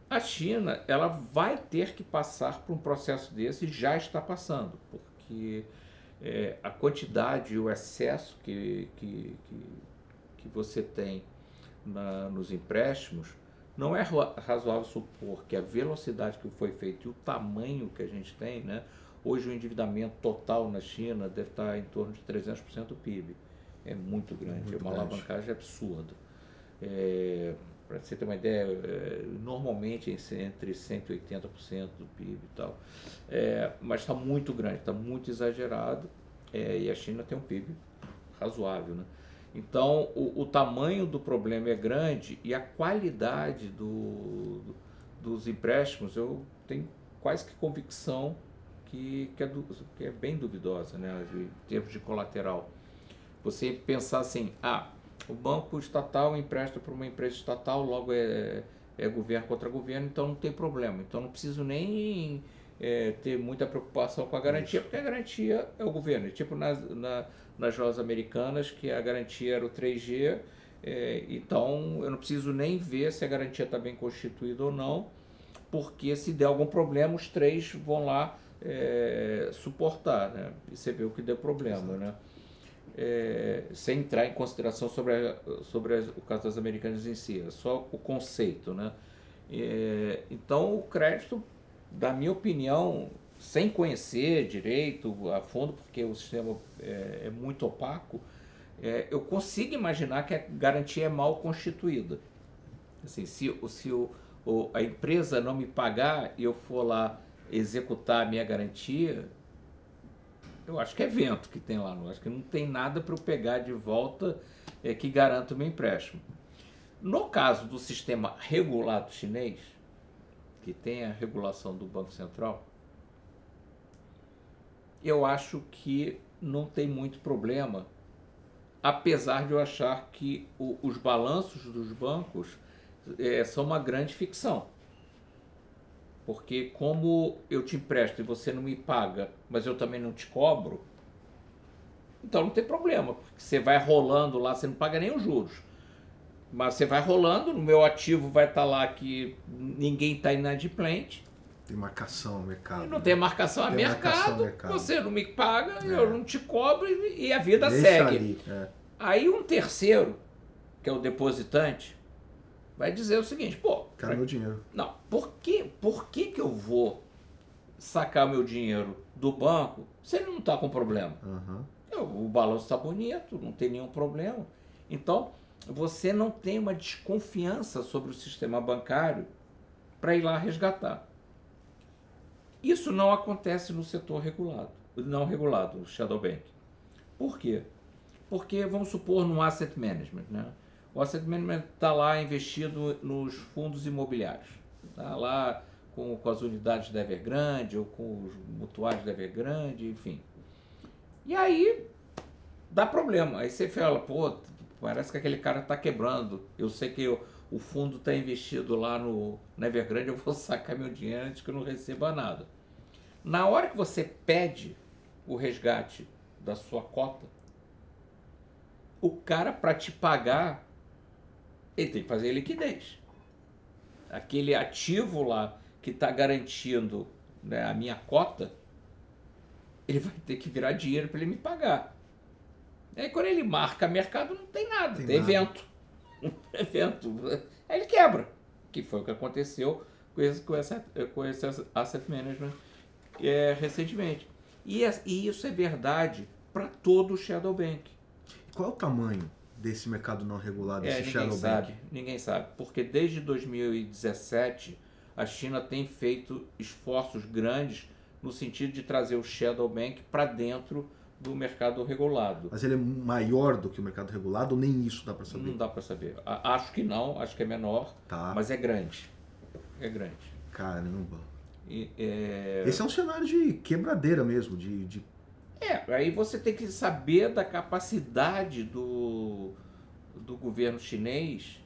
A China ela vai ter que passar por um processo desse, e já está passando, porque é, a quantidade e o excesso que, que, que, que você tem na, nos empréstimos, não é razoável supor que a velocidade que foi feita e o tamanho que a gente tem, né? Hoje o endividamento total na China deve estar em torno de 300% do PIB. É muito grande, muito é uma grande. alavancagem absurda. É, Para você ter uma ideia, é, normalmente entre 180% do PIB e tal. É, mas está muito grande, está muito exagerado. É, e a China tem um PIB razoável. Né? Então, o, o, tamanho do problema é grande e a qualidade do, do, dos empréstimos, eu tenho quase que convicção que, que, é, que é bem duvidosa, né, em termos de colateral. Você pensar assim, ah, o banco estatal empresta para uma empresa estatal, logo é, é governo contra governo, então não tem problema. Então não preciso nem é, ter muita preocupação com a garantia, porque a garantia é o governo. Tipo nas, na, nas lojas americanas, que a garantia era o 3G, é, então eu não preciso nem ver se a garantia está bem constituída ou não, porque se der algum problema, os três vão lá é, suportar, né? E você vê o que deu problema, né? É, sem entrar em consideração sobre, a, sobre o caso das americanas em si, é só o conceito, né? É, então o crédito, da minha opinião, sem conhecer direito a fundo, porque o sistema é, é muito opaco, é, eu consigo imaginar que a garantia é mal constituída. Assim, se se o, o, a empresa não me pagar e eu for lá executar a minha garantia, eu acho que é vento que tem lá. Eu acho que não tem nada para eu pegar de volta é, que garanta o meu empréstimo. No caso do sistema regulado chinês, que tem a regulação do Banco Central, eu acho que não tem muito problema, apesar de eu achar que o, os balanços dos bancos é, são uma grande ficção. Porque como eu te empresto e você não me paga, mas eu também não te cobro, então não tem problema, porque você vai rolando lá, você não paga nem os juros. Mas você vai rolando, no meu ativo vai estar tá lá que ninguém está inadimplente. Tem marcação no mercado. Não né? tem marcação a mercado, marcação mercado, você não me paga, é. eu não te cobro e a vida Deixa segue. Ali, é. Aí um terceiro, que é o depositante, vai dizer o seguinte, pô... Quero meu dinheiro. Não, por que, por que que eu vou sacar meu dinheiro do banco se ele não está com problema? Uhum. Eu, o balanço está bonito, não tem nenhum problema. Então, você não tem uma desconfiança sobre o sistema bancário para ir lá resgatar. Isso não acontece no setor regulado, não regulado, o shadow bank. Por quê? Porque, vamos supor, no asset management, né? O asset management está lá investido nos fundos imobiliários. Está lá com, com as unidades da Evergrande ou com os mutuários da Evergrande, enfim. E aí dá problema. Aí você fala, pô, parece que aquele cara está quebrando. Eu sei que eu, o fundo está investido lá no, na Evergrande, eu vou sacar meu dinheiro antes que eu não receba nada. Na hora que você pede o resgate da sua cota, o cara para te pagar ele tem que fazer liquidez. Aquele ativo lá que está garantindo né, a minha cota, ele vai ter que virar dinheiro para ele me pagar. Aí quando ele marca mercado, não tem nada, tem, tem nada. evento. evento. Aí ele quebra. Que foi o que aconteceu com esse, com esse, com esse asset management é, recentemente. E, é, e isso é verdade para todo o Shadow Bank. Qual é o tamanho desse mercado não regulado, é, shadow ninguém sabe, Ninguém sabe, porque desde 2017 a China tem feito esforços grandes no sentido de trazer o shadow bank para dentro do mercado regulado. Mas ele é maior do que o mercado regulado ou nem isso dá para saber? Não dá para saber. Acho que não, acho que é menor, tá. mas é grande. É grande. Caramba. E, é... Esse é um cenário de quebradeira mesmo, de, de é, aí você tem que saber da capacidade do, do governo chinês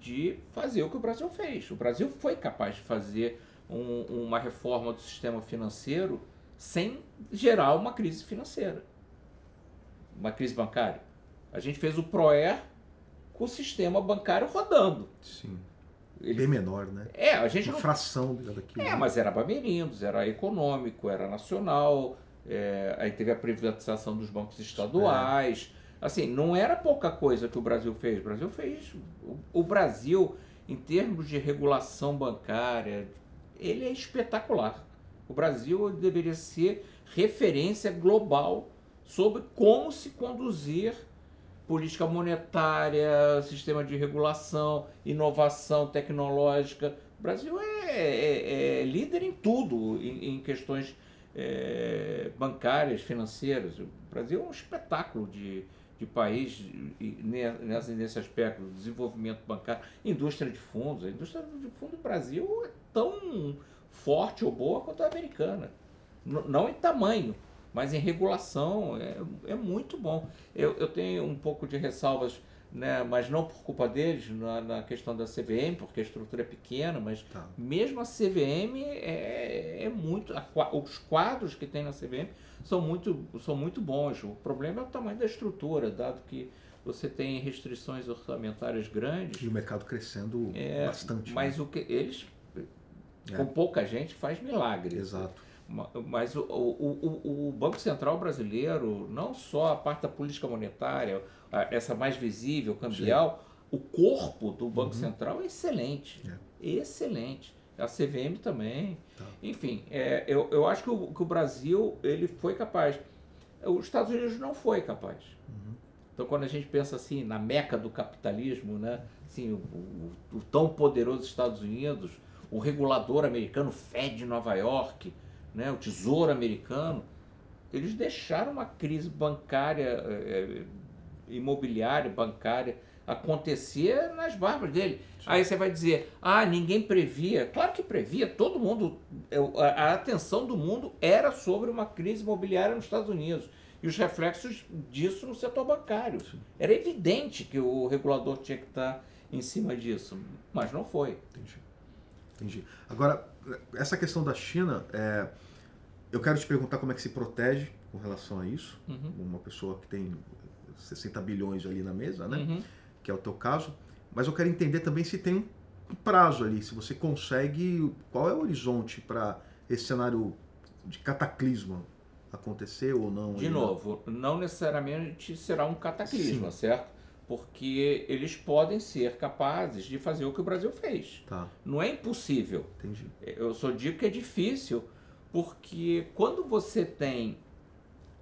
de fazer o que o Brasil fez. O Brasil foi capaz de fazer um, uma reforma do sistema financeiro sem gerar uma crise financeira, uma crise bancária. A gente fez o PROER com o sistema bancário rodando. Sim. ele... Bem menor, né? É, a gente Uma não... fração daquilo. É, né? mas era Bamerindos, era econômico, era nacional, é, aí teve a privatização dos bancos estaduais. É. Assim, não era pouca coisa que o Brasil fez. O Brasil fez. O, o Brasil, em termos de regulação bancária, ele é espetacular. O Brasil deveria ser referência global sobre como se conduzir política monetária, sistema de regulação, inovação tecnológica. O Brasil é, é, é líder em tudo, em, em questões é, bancárias, financeiras. O Brasil é um espetáculo de, de país nesse, nesse aspecto, desenvolvimento bancário, indústria de fundos. A indústria de fundos do Brasil é tão forte ou boa quanto a americana. não em tamanho, mas em regulação é, é muito bom. Eu, eu tenho um pouco de ressalvas, né, mas não por culpa deles, na, na questão da CVM, porque a estrutura é pequena, mas tá. mesmo a CVM é, é muito. A, os quadros que tem na CVM são muito, são muito bons. O problema é o tamanho da estrutura, dado que você tem restrições orçamentárias grandes. E o mercado crescendo é, bastante. Mas né? o que eles, é. com pouca gente, faz milagre. Exato. Mas o, o, o, o, Banco Central brasileiro, não só a parte da política monetária, essa mais visível, cambial, Sim. o corpo do Banco uhum. Central é excelente. É. Excelente. A CVM também. Tá. Enfim, é, eu, eu acho que o, que o Brasil ele foi capaz. Os Estados Unidos não foi capaz. Uhum. Então, quando a gente pensa assim na meca do capitalismo, né? Assim, o, o, o tão poderoso Estados Unidos, o regulador americano Fed Nova York, né, o Tesouro Americano, eles deixaram uma crise bancária, é, imobiliária, bancária, acontecer nas barbas dele. Sim. Aí você vai dizer, ah, ninguém previa. Claro que previa, todo mundo, a atenção do mundo era sobre uma crise imobiliária nos Estados Unidos e os reflexos disso no setor bancário. Sim. Era evidente que o regulador tinha que estar em cima disso, mas não foi. Entendi. Entendi. Agora, essa questão da China, é, eu quero te perguntar como é que se protege com relação a isso. Uhum. Uma pessoa que tem 60 bilhões ali na mesa, né? Uhum. Que é o teu caso. Mas eu quero entender também se tem um prazo ali, se você consegue, qual é o horizonte para esse cenário de cataclisma acontecer ou não? De novo, não necessariamente será um cataclisma, Sim. certo? porque eles podem ser capazes de fazer o que o Brasil fez. Tá. Não é impossível. Entendi. Eu só digo que é difícil, porque quando você tem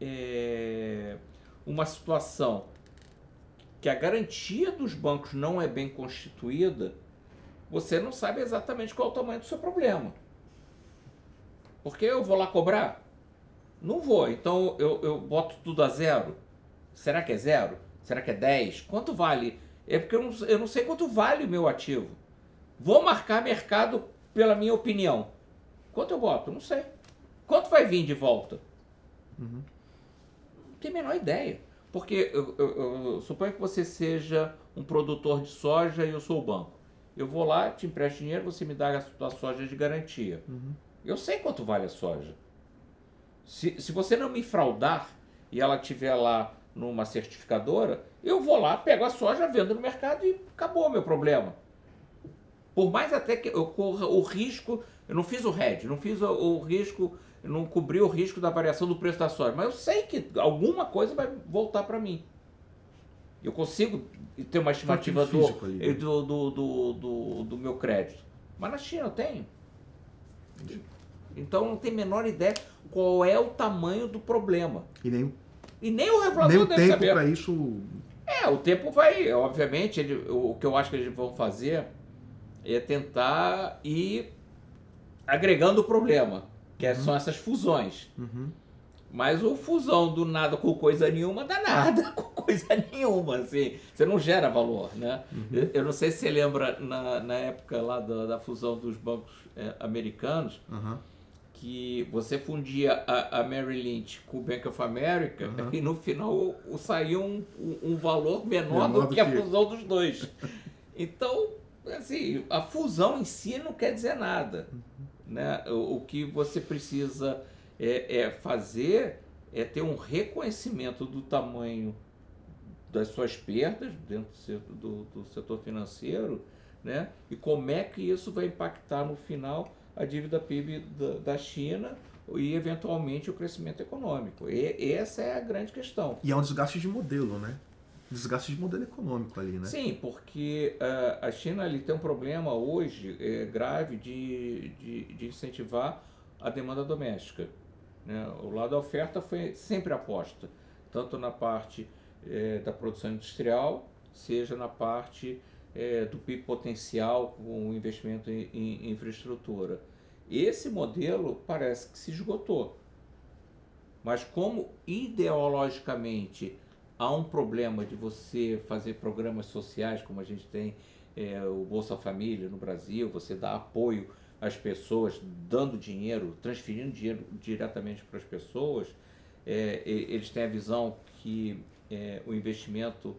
é, uma situação que a garantia dos bancos não é bem constituída, você não sabe exatamente qual é o tamanho do seu problema. Porque eu vou lá cobrar? Não vou. Então eu, eu boto tudo a zero. Será que é zero? Será que é 10? Quanto vale? É porque eu não, eu não sei quanto vale o meu ativo. Vou marcar mercado pela minha opinião. Quanto eu boto? Não sei. Quanto vai vir de volta? Uhum. Tenho a menor ideia. Porque eu, eu, eu, suponho que você seja um produtor de soja e eu sou o banco. Eu vou lá, te empresto dinheiro, você me dá a, a soja de garantia. Uhum. Eu sei quanto vale a soja. Se, se você não me fraudar e ela tiver lá numa certificadora, eu vou lá, pego a soja, vendo no mercado e acabou o meu problema. Por mais até que eu corra o risco, eu não fiz o hedge, não fiz o, o risco, não cobri o risco da variação do preço da soja, mas eu sei que alguma coisa vai voltar para mim. Eu consigo ter uma estimativa do, né? do, do, do, do, do meu crédito. Mas na China eu tenho. Então não tem a menor ideia qual é o tamanho do problema. E nem e nem o regulador nem o deve tempo saber. para isso. É, o tempo vai, obviamente, ele, o que eu acho que eles vão fazer é tentar ir agregando o problema, que uhum. são essas fusões. Uhum. Mas o fusão do nada com coisa nenhuma dá nada com coisa nenhuma, assim. Você não gera valor, né? Uhum. Eu não sei se você lembra na, na época lá da, da fusão dos bancos é, americanos, uhum que você fundia a, a Mary Lynch com o Bank of America uhum. e no final saía um, um valor menor, menor do, que, que a fusão dos dois. Então, assim, a fusão em si não quer dizer nada. Uhum. Né? O, o, que você precisa é, é fazer é ter um reconhecimento do tamanho das suas perdas dentro do, do, do setor financeiro né? E como é que isso vai impactar no final a dívida PIB da, da China e eventualmente o crescimento econômico. E essa é a grande questão. E é um desgaste de modelo, né? Desgaste de modelo econômico ali, né? Sim, porque uh, a China ali tem um problema hoje é, grave de, de, de, incentivar a demanda doméstica. Né? O lado da oferta foi sempre aposta, tanto na parte é, da produção industrial, seja na parte é, do PIB potencial com o investimento em, em infraestrutura. Esse modelo parece que se esgotou. Mas como ideologicamente há um problema de você fazer programas sociais, como a gente tem é, o Bolsa Família no Brasil, você dá apoio às pessoas, dando dinheiro, transferindo dinheiro diretamente para as pessoas, é, eles têm a visão que é, o investimento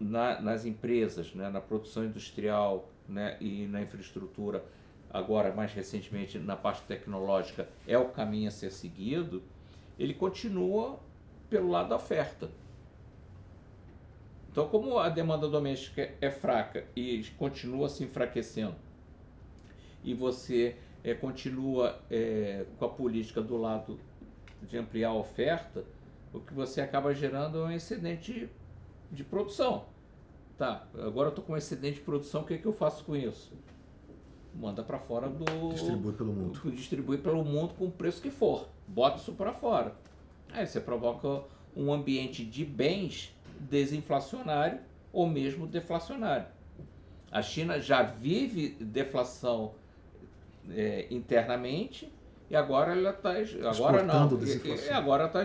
na, nas empresas, né, na produção industrial né, e na infraestrutura, agora mais recentemente na parte tecnológica, é o caminho a ser seguido, ele continua pelo lado da oferta. Então, como a demanda doméstica é fraca e continua se enfraquecendo, e você é, continua é, com a política do lado de ampliar a oferta, o que você acaba gerando é um excedente de produção. Tá, agora eu estou com um excedente de produção, o que, é que eu faço com isso? Manda para fora do. Distribui pelo mundo. Distribui pelo mundo com o preço que for. Bota isso para fora. Aí você provoca um ambiente de bens desinflacionário ou mesmo deflacionário. A China já vive deflação é, internamente e agora ela está agora não e, agora está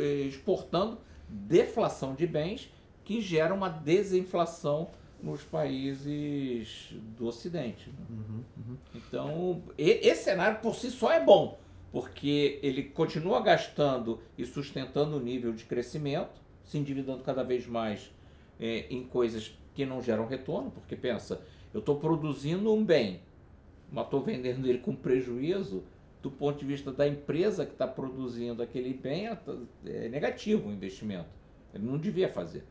é, exportando deflação de bens que gera uma desinflação nos países do Ocidente. Né? Uhum, uhum. Então, esse cenário por si só é bom, porque ele continua gastando e sustentando o nível de crescimento, se endividando cada vez mais é, em coisas que não geram retorno, porque pensa, eu estou produzindo um bem, mas estou vendendo ele com prejuízo, do ponto de vista da empresa que está produzindo aquele bem, é, é negativo o investimento. Ele não devia fazer.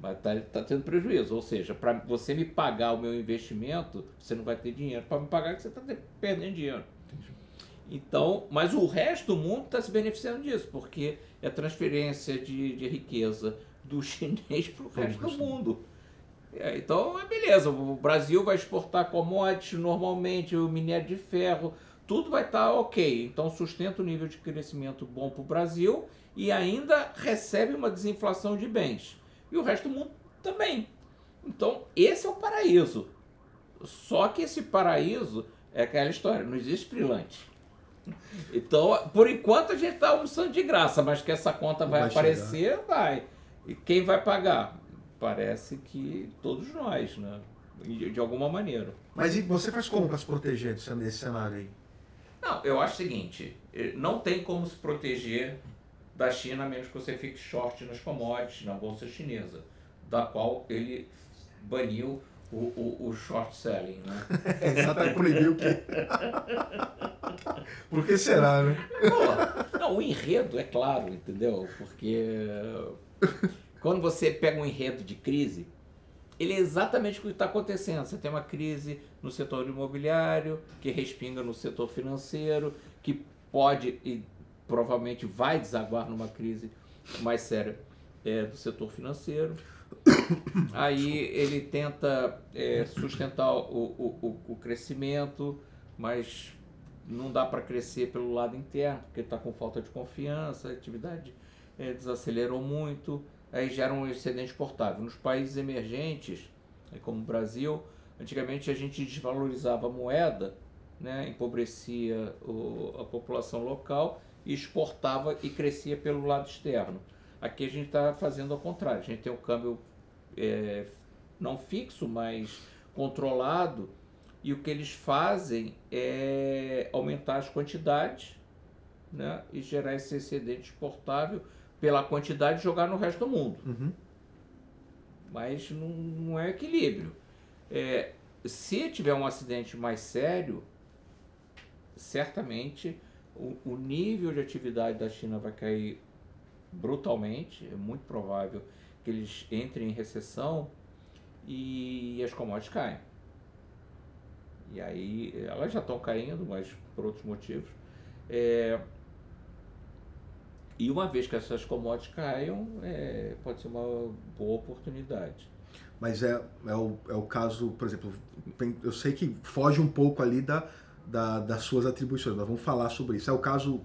Mas está tá tendo prejuízo. Ou seja, para você me pagar o meu investimento, você não vai ter dinheiro para me pagar, você está perdendo dinheiro. Então, mas o resto do mundo está se beneficiando disso, porque é transferência de, de riqueza do chinês para o resto do mundo. É, então, é beleza. O Brasil vai exportar commodities normalmente, o minério de ferro, tudo vai estar tá ok. Então, sustenta o nível de crescimento bom para o Brasil e ainda recebe uma desinflação de bens e o resto do mundo também. Então, esse é o paraíso. Só que esse paraíso é aquela história, não existe freelance. Então, por enquanto a gente está almoçando de graça, mas que essa conta vai, vai aparecer, chegar. vai. E quem vai pagar? Parece que todos nós, né? De alguma maneira. Mas e você faz como para se proteger desse cenário aí? Não, eu acho o seguinte: eh, não tem como se proteger da China, a menos que você fique short nas commodities, na bolsa chinesa, da qual ele baniu o, o, o short selling. Né? Exatamente, proibiu o quê? Por que será, né? Pô, não, o enredo é claro, entendeu? Porque quando você pega um enredo de crise, ele é exatamente o que está acontecendo. Você tem uma crise no setor imobiliário, que respinga no setor financeiro, que pode e provavelmente vai desaguar numa crise mais séria é, do setor financeiro. Aí ele tenta é, sustentar o, o, o, crescimento, mas não dá para crescer pelo lado interno, porque está com falta de confiança, a atividade é, desacelerou muito, aí gera um excedente exportável. Nos países emergentes, é, como o Brasil, antigamente a gente desvalorizava a moeda, né, empobrecia o, a população local e exportava e crescia pelo lado externo. Aqui a gente está fazendo ao contrário, a gente tem um câmbio é, não fixo, mas controlado, e o que eles fazem é aumentar as quantidades né, e gerar esse excedente exportável pela quantidade e jogar no resto do mundo. Uhum. Mas não, não, é equilíbrio. É, se tiver um acidente mais sério, certamente o, o nível de atividade da China vai cair brutalmente, é muito provável que eles entrem em recessão e as commodities caem. E aí elas já estão caindo, mas por outros motivos. É, e uma vez que essas commodities caiam, é, pode ser uma boa oportunidade. Mas é, é, o, é o caso, por exemplo, eu sei que foge um pouco ali da, da, das suas atribuições, mas vamos falar sobre isso. É o caso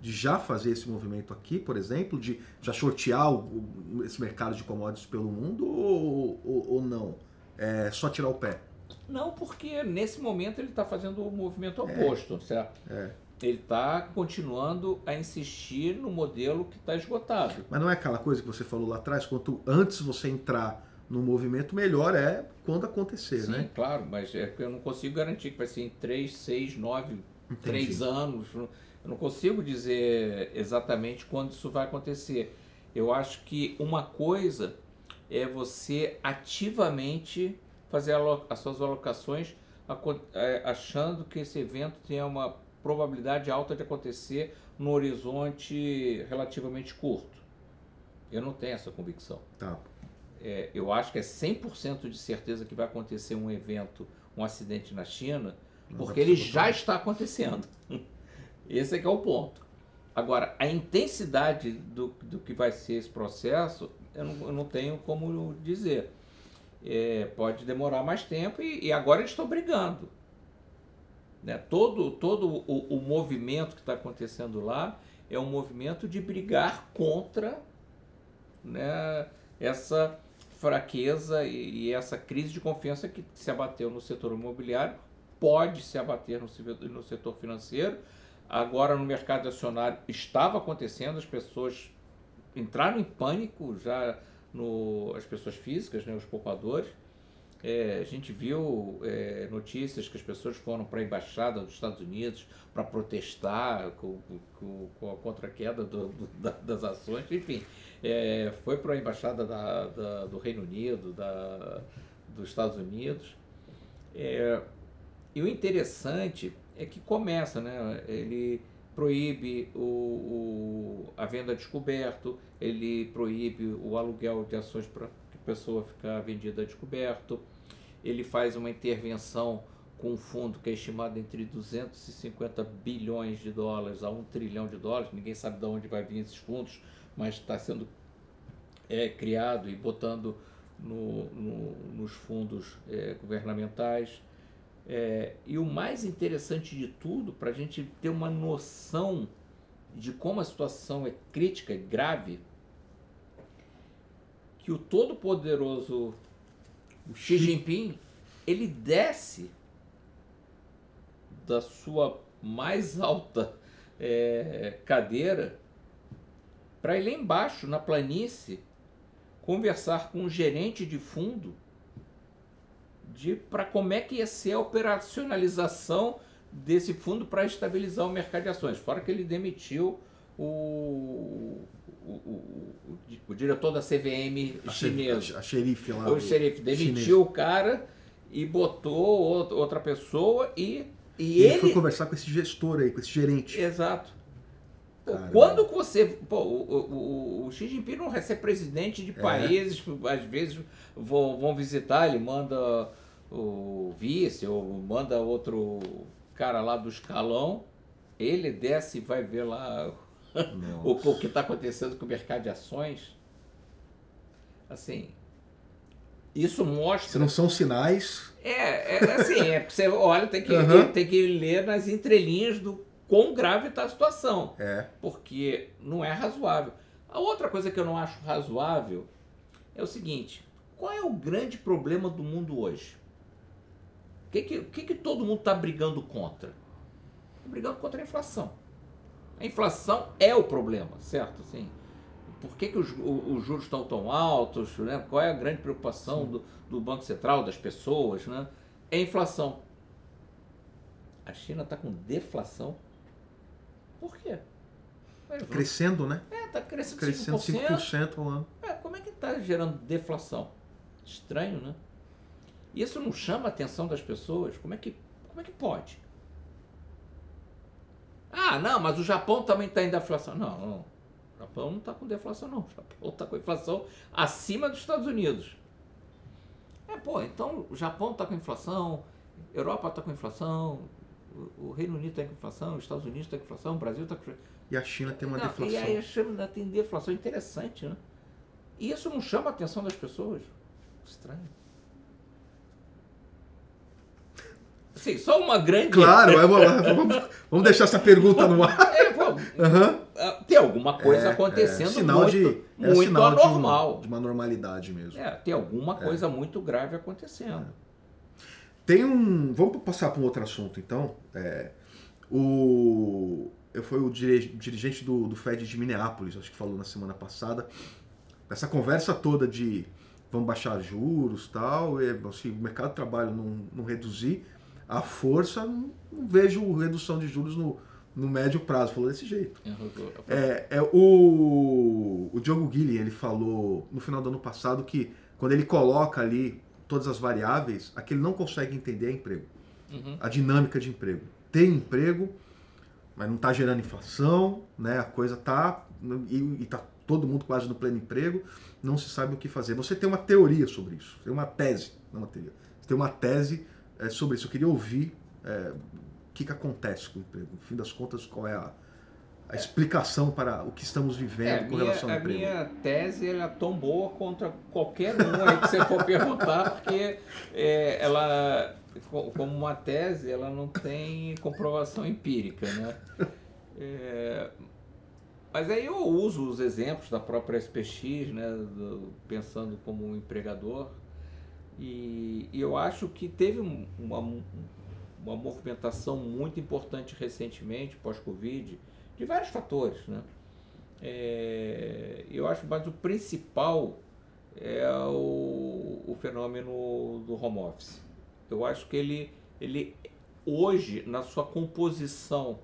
de já fazer esse movimento aqui, por exemplo, de já sortear o, esse mercado de commodities pelo mundo ou, ou, ou não? É só tirar o pé? Não, porque nesse momento ele está fazendo o movimento é. oposto, é, certo? É. Ele está continuando a insistir no modelo que está esgotado. Mas não é aquela coisa que você falou lá atrás, quanto antes você entrar no movimento, melhor é quando acontecer, Sim, né? claro, mas é eu não consigo garantir que vai ser em 3, 6, 9, 3 anos. Eu não consigo dizer exatamente quando isso vai acontecer. Eu acho que uma coisa é você ativamente fazer as suas alocações é, achando que esse evento tem uma probabilidade alta de acontecer no horizonte relativamente curto. Eu não tenho essa convicção. Tá é, eu acho que é 100% de certeza que vai acontecer um evento, um acidente na China, porque ele já está acontecendo. Esse é que é o ponto. Agora, a intensidade do, do que vai ser esse processo, eu não, eu não tenho como dizer. É, pode demorar mais tempo e, e agora eles estão brigando. Né? Todo, todo o, o movimento que está acontecendo lá é um movimento de brigar contra né, essa fraqueza e, e, essa crise de confiança que se abateu no setor imobiliário pode se abater no, no setor financeiro. Agora, no mercado acionário, estava acontecendo, as pessoas entraram em pânico já no, as pessoas físicas, né, os poupadores. É, a gente viu é, notícias que as pessoas foram para a embaixada dos Estados Unidos para protestar com, com, com, a contra a queda do, do, da, das ações, enfim é, foi para a embaixada da, da, do Reino Unido, da, dos Estados Unidos. É, e o interessante é que começa, né? Ele proíbe o, o, a venda descoberto, ele proíbe o aluguel de ações para que a pessoa ficar vendida descoberto, ele faz uma intervenção com um fundo que é estimado entre 250 bilhões de dólares a 1 trilhão de dólares, ninguém sabe de onde vai vir esses fundos, mas está sendo é, criado e botando no, no, nos fundos é, governamentais. É, e o mais interessante de tudo, para a gente ter uma noção de como a situação é crítica e grave, que o todo-poderoso Xi Jinping ele desce da sua mais alta é, cadeira para ir lá embaixo, na planície, conversar com o gerente de fundo de para como é que ia ser a operacionalização desse fundo para estabilizar o mercado de ações. Fora que ele demitiu o, o, o, o diretor da CVM a chinesa. A, xerife lá. O xerife demitiu chinês. o cara e botou outra pessoa e, e, ele, ele foi conversar com esse gestor aí, com esse gerente. Exato. Caramba. Quando você. Pô, o, o, o, Xi Jinping não recebe presidente de é. países, às vezes vão, vão visitar, ele manda o vice ou manda outro cara lá do escalão, ele desce e vai ver lá o, o, que está acontecendo com o mercado de ações. Assim, isso mostra. Se não são sinais. É, é assim, é, você olha, tem que, uhum. tem que ler nas entrelinhas do quão grave está a situação. É. Porque não é razoável. A outra coisa que eu não acho razoável é o seguinte: qual é o grande problema do mundo hoje? O que, que, que, que todo mundo está brigando contra? Tá brigando contra a inflação. A inflação é o problema, certo? Assim, por que, que os, os juros estão tão altos? Né? Qual é a grande preocupação do, do Banco Central, das pessoas? Né? É a inflação. A China está com deflação por quê? Crescendo, né? É, tá crescendo, crescendo 5%, 5% ao ano. É, como é que está gerando deflação? Estranho, né? Isso não chama a atenção das pessoas? Como é que, como é que pode? Ah, não, mas o Japão também está em deflação. Não, não. O Japão não está com deflação, não. O Japão está com inflação acima dos Estados Unidos. É, pô, então o Japão está com inflação, Europa está com inflação, o Reino Unido está com inflação, os Estados Unidos está com inflação, o Brasil está com E a China tem uma não, deflação. E aí a China tem deflação interessante, né? E isso não chama a atenção das pessoas. Estranho. Sim, só uma grande. Claro, vamos, vamos deixar essa pergunta no ar. É, Uhum. Tem alguma coisa É, acontecendo é, sinal muito, de, é muito sinal de um- anormal. De, uma normalidade mesmo. É, tem alguma coisa muito grave acontecendo. Tem um. Vamos passar para um outro assunto, então. É, o. Eu fui o dirigente do, do Fed de Minneapolis, acho que falou na semana passada. Essa conversa toda de vamos baixar juros tal, e, se o mercado de trabalho não, não reduzir a força, não, não vejo redução de juros no, no médio prazo. Falou desse jeito. É, é o, o Diogo Guilherme, ele falou no final do ano passado que quando ele coloca ali todas as variáveis, a que ele não consegue entender é emprego. Uhum. A dinâmica de emprego. Tem emprego, mas não está gerando inflação, né? A coisa está e está todo mundo quase no pleno emprego, não se sabe o que fazer. Você tem uma teoria sobre isso, tem uma tese, não uma teoria. Você tem uma tese é, sobre isso. Eu queria ouvir é, o que, que acontece com o emprego. No fim das contas, qual é a, a explicação para o que estamos vivendo É, a com minha, relação ao a emprego. minha tese ela é tão boa contra qualquer um aí que você for perguntar, porque é, ela, co- como uma tese, ela não tem comprovação empírica, né? É, mas aí eu uso os exemplos da própria SPX, né, do- pensando como um empregador, e, e eu acho que teve um- uma, uma movimentação muito importante recentemente, pós-Covid, de vários fatores, né? É, eu acho, mas o principal é o, o fenômeno do home office. Eu acho que ele, ele hoje, na sua composição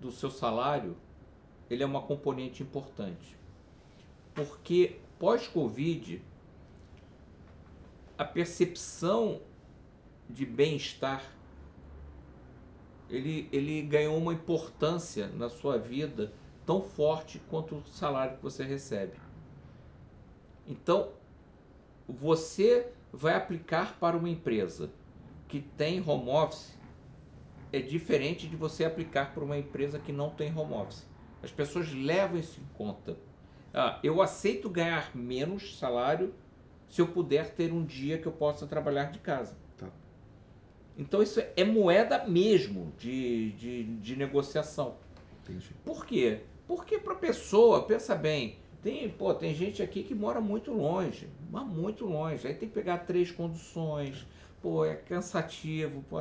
do seu salário, ele é uma componente importante. Porque pós-Covid, a percepção de bem-estar ele, ele ganhou uma importância na sua vida tão forte quanto o salário que você recebe. Então, você vai aplicar para uma empresa que tem home office é diferente de você aplicar para uma empresa que não tem home office. As pessoas levam isso em conta. Ah, eu aceito ganhar menos salário se eu puder ter um dia que eu possa trabalhar de casa. Tá. Então isso é moeda mesmo de, de, de negociação. Entendi. Por quê? Porque para a pessoa, pensa bem, tem, pô, tem gente aqui que mora muito longe, mas muito longe. Aí tem que pegar três conduções, pô, é cansativo, pô,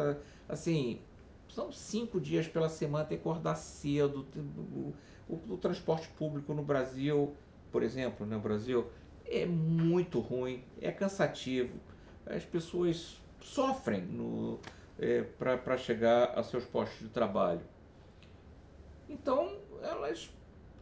assim, são cinco dias pela semana, tem que acordar cedo. tem- o, o- o transporte público no Brasil, por exemplo, no Brasil, é muito ruim, é cansativo. As pessoas sofrem no, para chegar a seus postos de trabalho. Então, elas,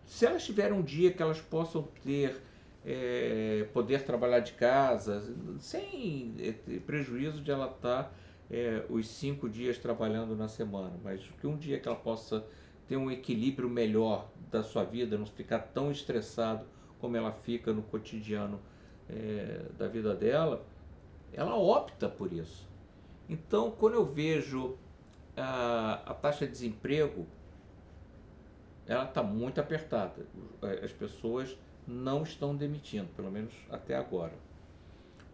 se elas tiverem um dia que elas possam ter, é, poder trabalhar de casa, sem é, prejuízo de ela estar é, os cinco dias trabalhando na semana, mas que um dia que ela possa ter um equilíbrio melhor da sua vida, não ficar tão estressado como ela fica no cotidiano é, da vida dela, ela opta por isso. Então, quando eu vejo a, a taxa de desemprego, ela está muito apertada. As pessoas não estão demitindo, pelo menos até agora.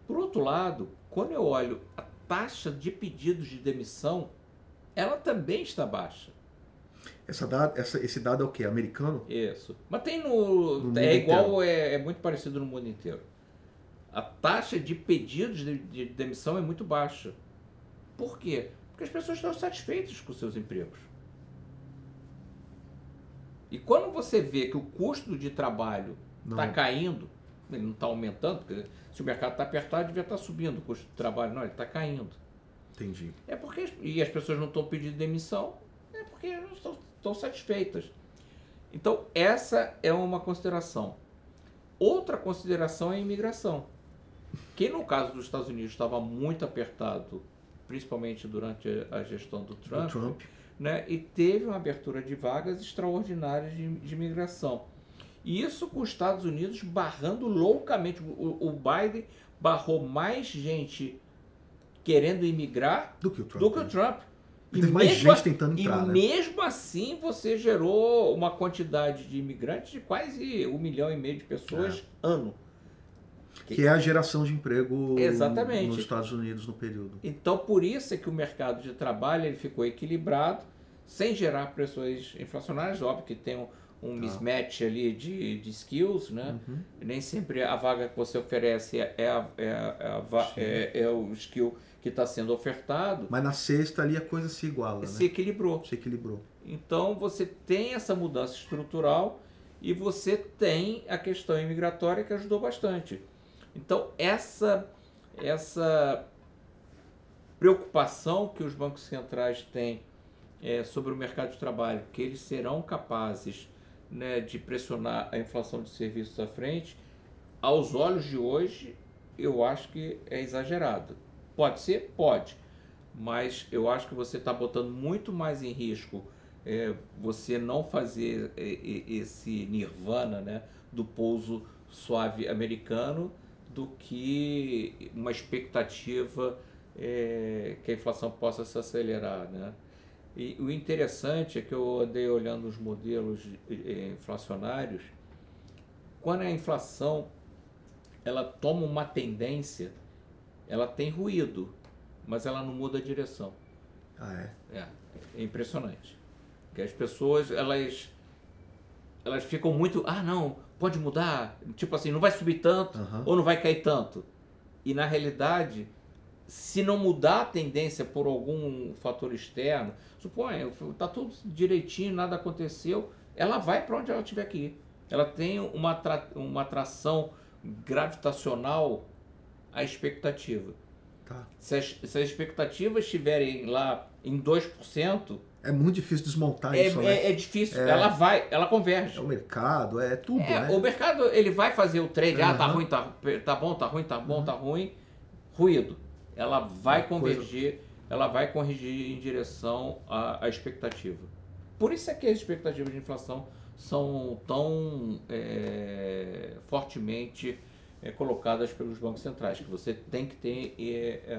Por outro lado, quando eu olho a taxa de pedidos de demissão, ela também está baixa. Essa dado, essa, esse dado é o quê? Americano? Isso. Mas tem no. No é igual, é, é muito parecido no mundo inteiro. A taxa de pedidos de, de demissão é muito baixa. Por quê? Porque as pessoas estão satisfeitas com seus empregos. E quando você vê que o custo de trabalho Não. está caindo, ele não está aumentando, porque se o mercado está apertado, devia estar subindo o custo de trabalho. Não, ele está caindo. Entendi. É porque e as pessoas não estão pedindo demissão, é porque elas estão, estão satisfeitas. Então, essa é uma consideração. Outra consideração é a imigração. Que no caso dos Estados Unidos estava muito apertado, principalmente durante a gestão do Trump, Trump. né, e teve uma abertura de vagas extraordinárias de, de imigração. E isso com os Estados Unidos barrando loucamente, o, o Biden barrou mais gente querendo imigrar do que o Trump. Do que o né? Trump. E teve mais gente tentando entrar, E né? mesmo assim você gerou uma quantidade de imigrantes de quase um milhão e meio de pessoas ano. Que é a geração de emprego Exatamente. nos Estados Unidos no período. Então por isso é que o mercado de trabalho ele ficou equilibrado, sem gerar pressões inflacionárias. Óbvio que tem um, um mismatch ali de, de skills, né? Uhum. Nem sempre a vaga que você oferece é, é, a- é, a- é, a é- é o skill que está sendo ofertado. Mas na sexta ali a coisa se iguala, Se né? equilibrou. Se equilibrou. Então você tem essa mudança estrutural e você tem a questão imigratória que ajudou bastante. Então essa essa preocupação que os bancos centrais têm é, sobre o mercado de trabalho, que eles serão capazes né, de pressionar a inflação de serviços à frente, aos olhos de hoje, eu acho que é exagerado. Pode ser? Pode. Mas eu acho que você está botando muito mais em risco é, você não fazer é, é, esse nirvana né, do pouso suave americano do que uma expectativa é, que a inflação possa se acelerar. Né? E o interessante é que eu andei olhando os modelos eh, inflacionários, quando a inflação ela toma uma tendência, ela tem ruído, mas ela não muda a direção. Ah, é. É, é impressionante. Que as pessoas, elas elas ficam muito, ah, não, pode mudar, tipo assim, não vai subir tanto Aham. ou não vai cair tanto. E na realidade, se não mudar a tendência por algum fator externo, suponha, tá tudo direitinho, nada aconteceu, ela vai para onde ela tiver que ir. Ela tem uma, uma atração gravitacional à expectativa. Tá. Se as, se as expectativas estiverem lá em 2%, É muito difícil desmontar é, isso, né? é, é difícil. É. Ela vai, ela converge. É o mercado, é tudo, É, né? O mercado ele vai fazer o trade, ah, tá ruim, tá, tá bom, tá ruim, tá bom, tá ruim. Ruído. Ela vai Uma coisa- convergir, ela vai corrigir em direção à, à expectativa. Por isso é que as expectativas de inflação são tão é, fortemente é, colocadas pelos bancos centrais, que você tem que ter é,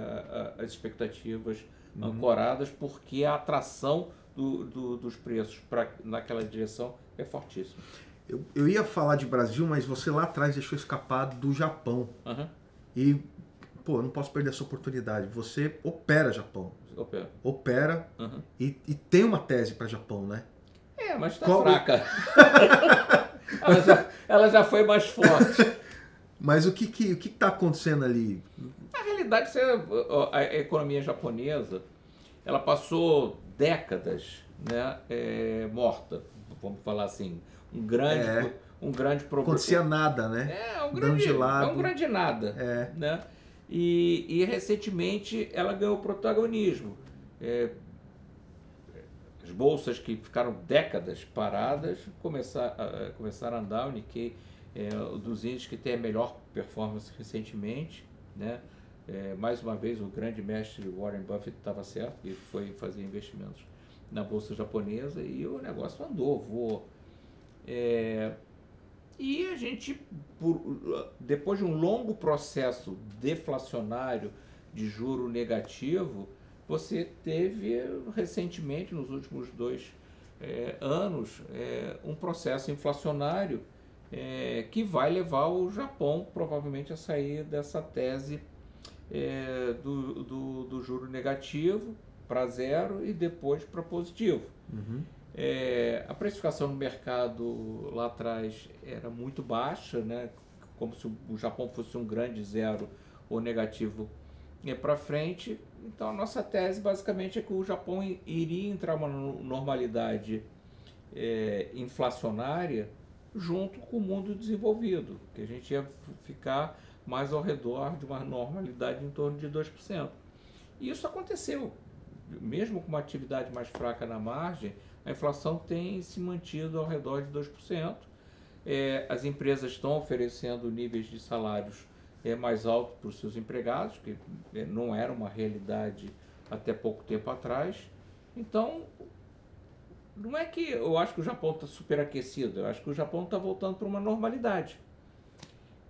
a- as expectativas Uhum. ancoradas, porque a atração do- do- dos preços pra, naquela direção é fortíssima. Eu, eu ia falar de Brasil, mas você lá atrás deixou escapar do Japão. Aham. E, pô, eu não posso perder essa oportunidade. Você opera Japão. Opera. Opera Uhum. e, e tem uma tese para Japão, né? É, mas tá Qual- fraca. ela, já, ela já foi mais forte. Mas o que que, o que tá acontecendo ali? Na realidade, a economia japonesa, ela passou décadas né, é, morta, vamos falar assim. Um grande, É. um grande problema. acontecia nada, né? É, um Dando grande, é um grande nada. É. né? E, e recentemente ela ganhou protagonismo. É, as bolsas que ficaram décadas paradas começar, a- começaram a andar. O Nikkei é dos índices que tem a melhor performance recentemente. Né? É, mais uma vez, o grande mestre Warren Buffett estava certo e foi fazer investimentos na bolsa japonesa e o negócio andou, voou. É, e a gente, por- depois de um longo processo deflacionário de juro negativo, você teve recentemente, nos últimos dois eh, anos, eh, um processo inflacionário eh, que vai levar o Japão provavelmente a sair dessa tese eh, do, do, do juro negativo para zero e depois para positivo. Uhum. É, a precificação no mercado lá atrás era muito baixa, né? como se o Japão fosse um grande zero ou negativo para frente. Então, a nossa tese basicamente é que o Japão iria entrar numa no- normalidade é, inflacionária junto com o mundo desenvolvido, que a gente ia ficar mais ao redor de uma normalidade em torno de 2%. E isso aconteceu. Mesmo com uma atividade mais fraca na margem, a inflação tem se mantido ao redor de 2%. É, as empresas estão oferecendo níveis de salários é, mais altos para os seus empregados, que é, não era uma realidade até pouco tempo atrás. Então, não é que eu acho que o Japão está superaquecido, eu acho que o Japão está voltando para uma normalidade.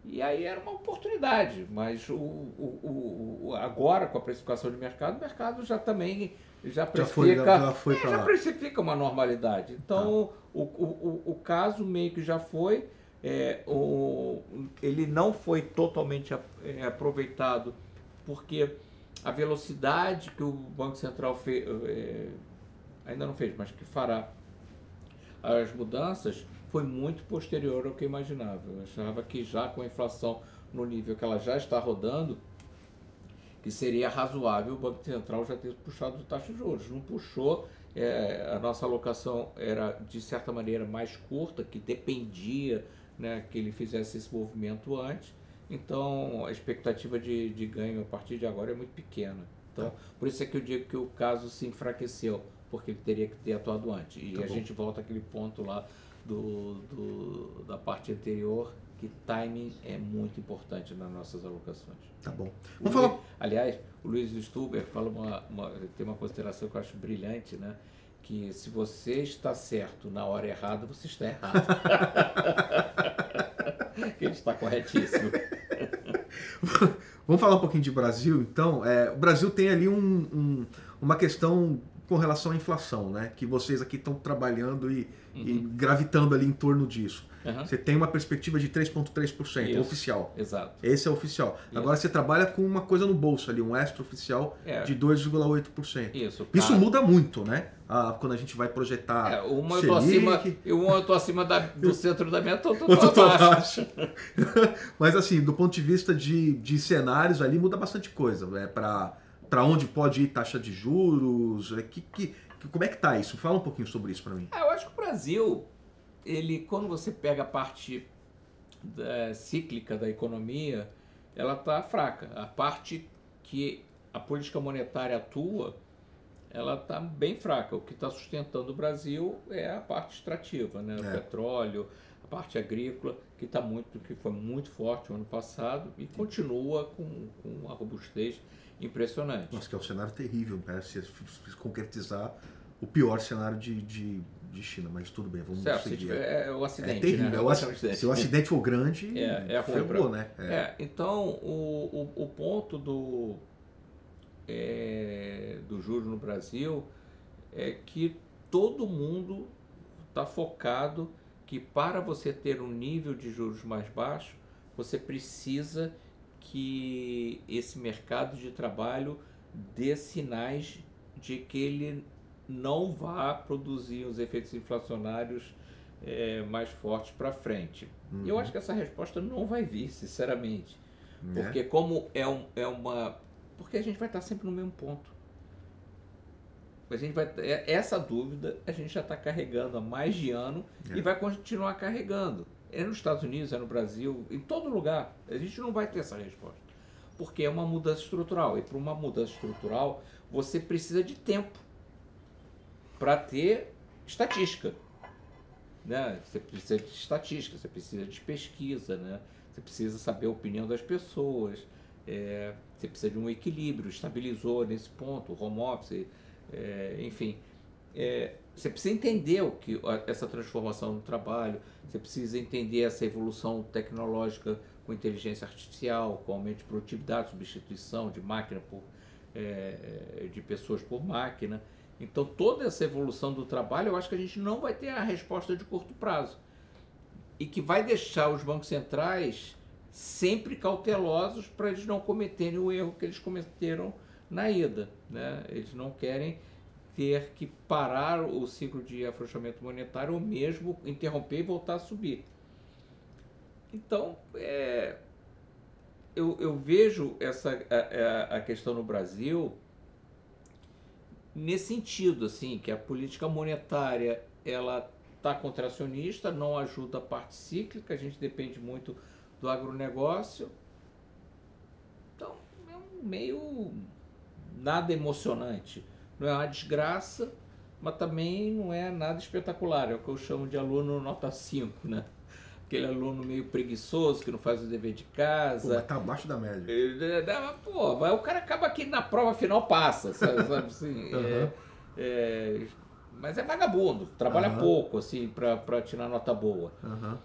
E aí era uma oportunidade, mas o, o, o, agora com a precificação de mercado, o mercado já também já precifica, já, foi, já, é, já precifica uma normalidade. Então tá. o, o, o caso meio que já foi, é, o, ele não foi totalmente é, aproveitado porque a velocidade que o Banco Central fez, é, ainda não fez, mas que fará as mudanças foi muito posterior ao que eu imaginava. Eu achava que já com a inflação no nível que ela já está rodando, que seria razoável o Banco Central já ter puxado taxa de juros. Não puxou, é, a nossa alocação era de certa maneira mais curta, que dependia né, que ele fizesse esse movimento antes. Então a expectativa de, de ganho a partir de agora é muito pequena. Então, por isso é que eu digo que o caso se enfraqueceu, porque ele teria que ter atuado antes. E tá a gente volta àquele ponto lá do, do, da parte anterior, que timing é muito importante nas nossas alocações. Tá bom. Vamos falar... Aliás, o Luiz Stuber fala uma, uma, tem uma consideração que eu acho brilhante, né? Que se você está certo na hora errada, você está errado. Ele está corretíssimo. Vamos falar um pouquinho de Brasil, então. É, o Brasil tem ali um, um, uma questão com relação à inflação, né? Que vocês aqui estão trabalhando e, uhum. e, gravitando ali em torno disso. Uhum. Você tem uma perspectiva de 3,3% oficial. Exato. Esse é oficial. Isso. Agora você trabalha com uma coisa no bolso ali, um extra oficial é. de 2,8%. Isso. Isso muda muito, né? Ah, quando a gente vai projetar. É, uma, eu tô acima, uma eu tô acima da, do centro da meta, outra eu tô abaixo. Mas assim, do ponto de vista de, de cenários ali, muda bastante coisa. É para para onde pode ir taxa de juros? É, que, que, como é que tá isso? Fala um pouquinho sobre isso para mim. Ah, eu acho que o Brasil, ele, quando você pega a parte da, cíclica da economia, ela tá fraca. A parte que a política monetária atua, ela está bem fraca. O que está sustentando o Brasil é a parte extrativa, né? O é. petróleo, a parte agrícola, que tá muito, que foi muito forte no ano passado e continua com, com uma robustez impressionante. Nossa, que é um cenário terrível, né? Se, se concretizar o pior cenário de, de, de, China, mas tudo bem, vamos certo, seguir. é o acidente. É terrível. Né? É o acidente. Se o acidente for grande, é, é ferrou, né? É. é. então o, o, o ponto do, é, do juro no Brasil é que todo mundo está focado que para você ter um nível de juros mais baixo, você precisa que esse mercado de trabalho dê sinais de que ele não vá produzir os efeitos inflacionários é, mais fortes para frente. Uhum. Eu acho que essa resposta não vai vir, sinceramente. É. Porque como é, um, é uma... Porque a gente vai estar sempre no mesmo ponto. A gente vai, é, essa dúvida a gente já está carregando há mais de ano é. e vai continuar carregando é nos Estados Unidos, é no Brasil, em todo lugar. A gente não vai ter essa resposta. Porque é uma mudança estrutural. E para uma mudança estrutural, você precisa de tempo para ter estatística. Né? Você precisa de estatística, você precisa de pesquisa, né? você precisa saber a opinião das pessoas, é, você precisa de um equilíbrio, estabilizou nesse ponto, home office, é, enfim. É, você precisa entender o que essa transformação no trabalho, você precisa entender essa evolução tecnológica com inteligência artificial, com aumento de produtividade, substituição de máquina por é, de pessoas por máquina. Então toda essa evolução do trabalho, eu acho que a gente não vai ter a resposta de curto prazo e que vai deixar os bancos centrais sempre cautelosos para eles não cometerem o erro que eles cometeram na ida, né? Eles não querem ter que parar o ciclo de afrouxamento monetário ou mesmo interromper e voltar a subir. Então, é, eu, eu, vejo essa a, a, questão no Brasil nesse sentido, assim, que a política monetária ela está contracionista, não ajuda a parte cíclica, a gente depende muito do agronegócio. Então, é um meio nada emocionante não é uma desgraça, mas também não é nada espetacular. É o que eu chamo de aluno nota 5, né? Aquele aluno meio preguiçoso que não faz o dever de casa. Pô, tá abaixo da média. Pô, mas o cara acaba aqui na prova final passa, sabe, sabe assim? Uhum. É, é, mas é vagabundo, trabalha uhum. pouco, assim, para tirar nota boa. Uhum.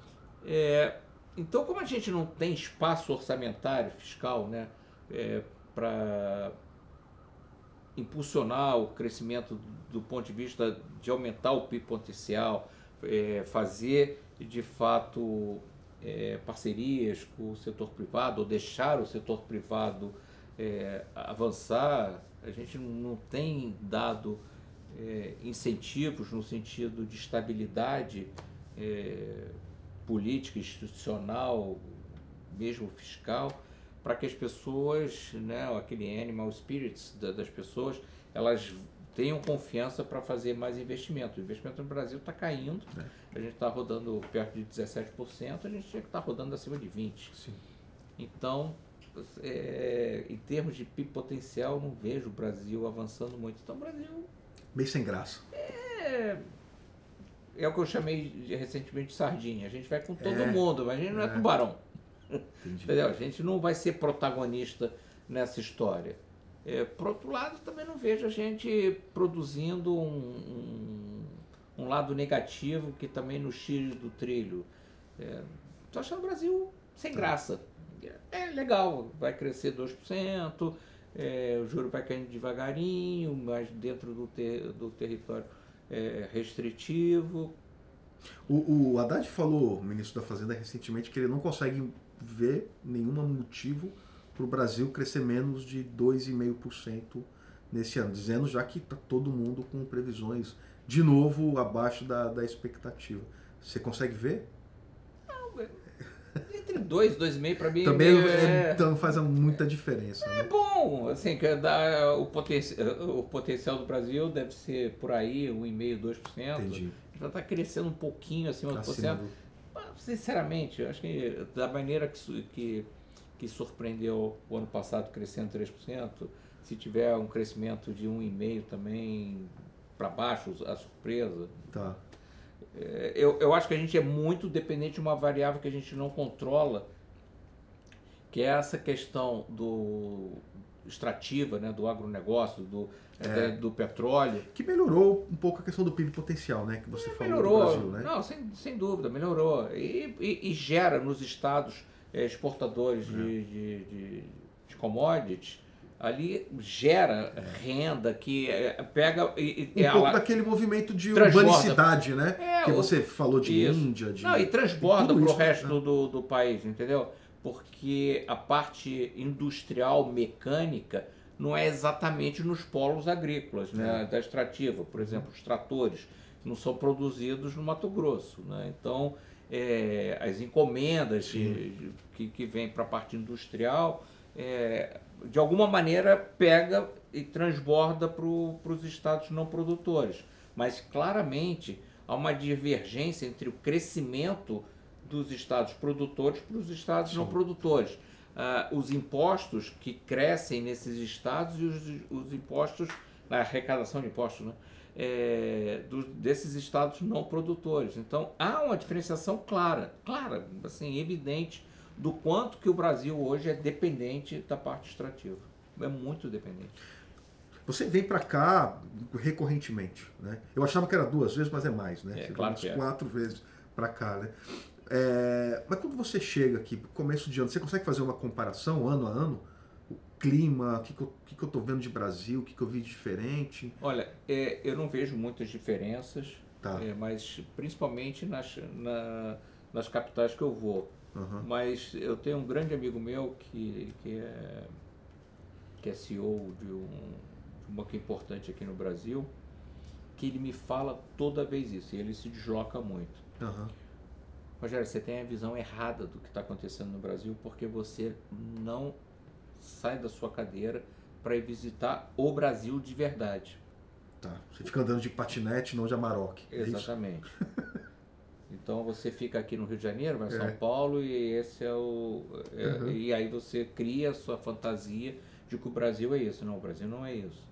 É, Então, como a gente não tem espaço orçamentário fiscal né, é, para impulsionar o crescimento do ponto de vista de aumentar o PIB potencial, é, fazer de fato é, parcerias com o setor privado ou deixar o setor privado é, avançar, a gente não tem dado é, incentivos no sentido de estabilidade é, política, institucional, mesmo fiscal, para que as pessoas, né, aquele animal spirits das pessoas, elas tenham confiança para fazer mais investimento. O investimento no Brasil está caindo, é. a gente está rodando perto de 17%, a gente tinha que estar tá rodando acima de 20%. Sim. Então, é, em termos de PIB potencial, não vejo o Brasil avançando muito. Então, o Brasil. Meio sem graça. É. É o que eu chamei recentemente de sardinha. A gente vai com todo é, mundo, mas a gente não é, é tubarão. Entendeu? A gente não vai ser protagonista nessa história. É, por outro lado, também não vejo a gente produzindo um, um, um lado negativo que também nos tire do trilho. Estou é, achando o Brasil sem graça. É legal, vai crescer 2%, é, o juro vai caindo devagarinho, mas dentro do, ter, do território é, restritivo. O, o Haddad falou, o ministro da Fazenda, recentemente, que ele não consegue ver nenhum motivo para o Brasil crescer menos de 2,5% nesse ano, dizendo já que está todo mundo com previsões de novo abaixo da, da expectativa. Você consegue ver? Não, entre 2 e 2,5 para mim também é, então faz muita diferença. É né? bom, assim, que dá o, poten o potencial do Brasil deve ser por aí 1,5%, 2%. Entendi. Já está crescendo um pouquinho acima do potencial. Sinceramente, acho que da maneira que, que que surpreendeu o ano passado crescendo 3%, se tiver um crescimento de 1,5% também para baixo, a surpresa. Tá. É, eu, eu acho que a gente é muito dependente de uma variável que a gente não controla, que é essa questão do extrativa, né, do agronegócio, do, é. do petróleo. Que melhorou um pouco a questão do PIB potencial, né, que você é, falou melhorou. Brasil, né? Não, sem, sem dúvida, melhorou. E, e, e gera nos estados é, exportadores de, é. de, de, de commodities, ali gera renda que é, pega e, um pouco daquele movimento de urbanicidade, né? É, que você falou de isso. Índia, de não e transborda para o resto né? do, do país, entendeu? Porque a parte industrial mecânica não é exatamente nos polos agrícolas, né? É. Da extrativa, por exemplo, os tratores não são produzidos no Mato Grosso, né? Então é, as encomendas de, que, que vêm para a parte industrial, é, de alguma maneira pega e transborda para os estados não produtores. Mas claramente há uma divergência entre o crescimento dos estados produtores para os estados Sim. não produtores. Uh, os impostos que crescem nesses estados e os, os impostos, na arrecadação de impostos, né? é, do, desses estados não produtores. Então há uma diferenciação clara, clara, assim, evidente do quanto que o Brasil hoje é dependente da parte extrativa. É muito dependente. Você vem para cá recorrentemente, né? Eu achava que era duas vezes, mas é mais, né? É, você claro é. quatro vezes para cá, né? É, mas quando você chega aqui, começo de ano, você consegue fazer uma comparação ano a ano? clima, o que, que, eu, que, que eu tô vendo de Brasil, o que, que eu vi de diferente? Olha, é, eu não vejo muitas diferenças, tá. é, mas principalmente nas, na, nas capitais que eu vou. Uhum. Mas eu tenho um grande amigo meu que, que, é, que é CEO de, um, de um banco importante aqui no Brasil, que ele me fala toda vez isso, e ele se desloca muito. Uhum. Rogério, você tem a visão errada do que está acontecendo no Brasil porque você não sai da sua cadeira para ir visitar o Brasil de verdade. Tá. Você fica andando de patinete, não de Amarok. É Exatamente. então você fica aqui no Rio de Janeiro, vai São é. Paulo e esse é o. É, uhum. E aí você cria a sua fantasia de que o Brasil é isso. Não, o Brasil não é isso.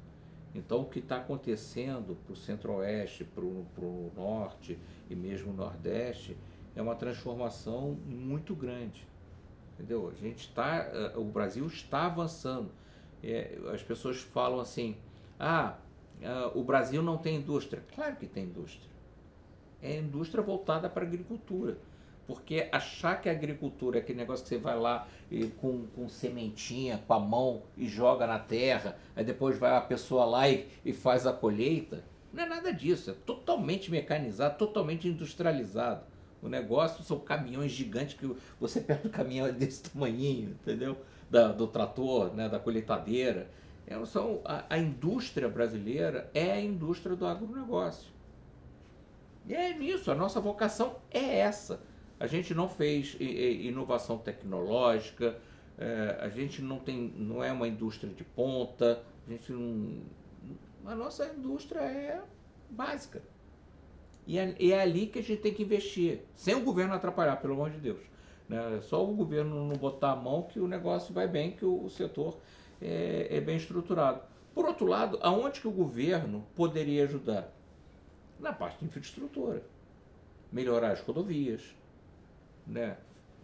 Então o que está acontecendo para o centro-oeste, para o norte e mesmo nordeste é uma transformação muito grande. Entendeu? A gente está, eh, o Brasil está avançando. É, as pessoas falam assim: ah, eh, o Brasil não tem indústria. Claro que tem indústria. É indústria voltada para a agricultura. Porque achar que a agricultura é aquele negócio que você vai lá e, com, com sementinha, com a mão e joga na terra, aí depois vai a pessoa lá e, e faz a colheita, não é nada disso. É totalmente mecanizado, totalmente industrializado. O negócio são caminhões gigantes que você pega o caminhão desse tamanhinho, entendeu? Da, do trator, né, da colheitadeira. É, são, a, a indústria brasileira é a indústria do agronegócio. E é nisso, a nossa vocação é essa. A gente não fez inovação tecnológica, é, a gente não, tem, não é uma indústria de ponta, a gente não. A nossa indústria é básica. E é, e é ali que a gente tem que investir, sem o governo atrapalhar, pelo amor de Deus. Né? Só o governo não botar a mão que o negócio vai bem, que o, o setor é, é bem estruturado. Por outro lado, aonde que o governo poderia ajudar? Na parte de infraestrutura. Melhorar as rodovias, né?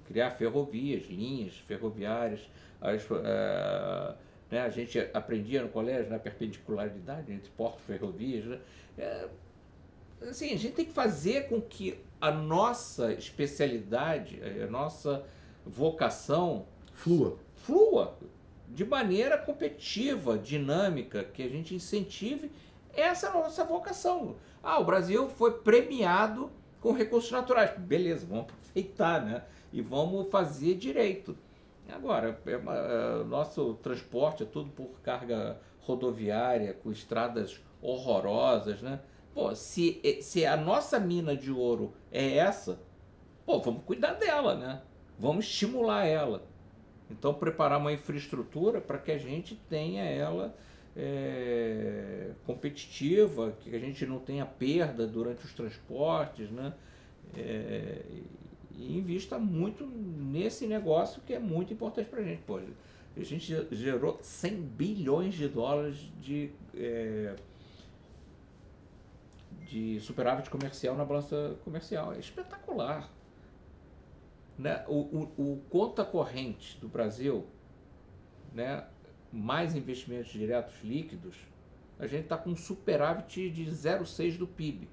criar ferrovias, linhas ferroviárias. As, uh, né? A gente aprendia no colégio na né? perpendicularidade entre portos e ferrovias. Né? É, assim, a gente tem que fazer com que a nossa especialidade, a nossa vocação flua. Flua de maneira competitiva, dinâmica, que a gente incentive essa nossa vocação. Ah, o Brasil foi premiado com recursos naturais. Beleza, vamos aproveitar, né? E vamos fazer direito. Agora, é uma, é, nosso transporte é tudo por carga rodoviária, com estradas horrorosas, né? Pô, se, se a nossa mina de ouro é essa, pô, vamos cuidar dela, né? Vamos estimular ela. Então, preparar uma infraestrutura para que a gente tenha ela é, competitiva, que a gente não tenha perda durante os transportes, né? É, e invista muito nesse negócio que é muito importante para a gente. Pô, a gente gerou 100 bilhões de dólares de, é, de superávit comercial na balança comercial. É espetacular. Né? O, o, o conta corrente do Brasil, né? mais investimentos diretos líquidos, a gente está com um superávit de 0,6 do PIB,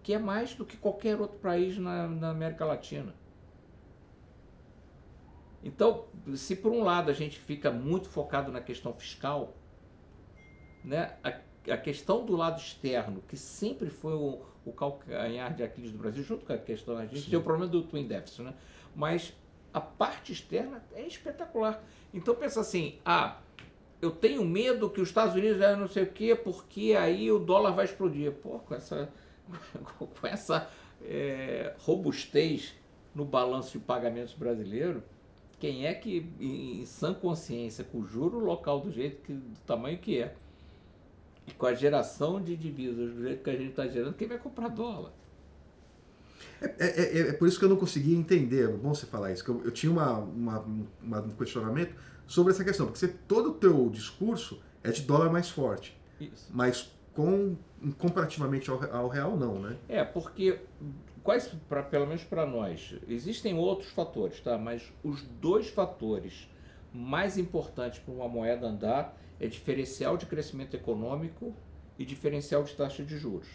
que é mais do que qualquer outro país na, na América Latina. Então, se por um lado a gente fica muito focado na questão fiscal, né, a, questão do lado externo, que sempre foi o, o calcanhar de Aquiles do Brasil, junto com a questão, a gente tem o problema do twin deficit, né? mas a parte externa é espetacular. Então pensa assim, ah, eu tenho medo que os Estados Unidos é não sei o quê, porque aí o dólar vai explodir. Pô, com essa, com essa é, robustez no balanço de pagamentos brasileiro, quem é que, em, em sã consciência, com o juro local do jeito que, do tamanho que é, e com a geração de divisas do jeito que a gente está gerando, quem vai comprar dólar? É, é, é, é, por isso que eu não conseguia entender, é bom você falar isso, que eu, eu tinha uma, uma, uma, um questionamento sobre essa questão, porque você, todo o teu discurso é de dólar mais forte, isso. mas com, comparativamente ao, ao real não, né? É, porque, quais, pra, pelo menos para nós, existem outros fatores, tá? mas os dois fatores mais importantes para uma moeda andar é diferencial de crescimento econômico e diferencial de taxa de juros.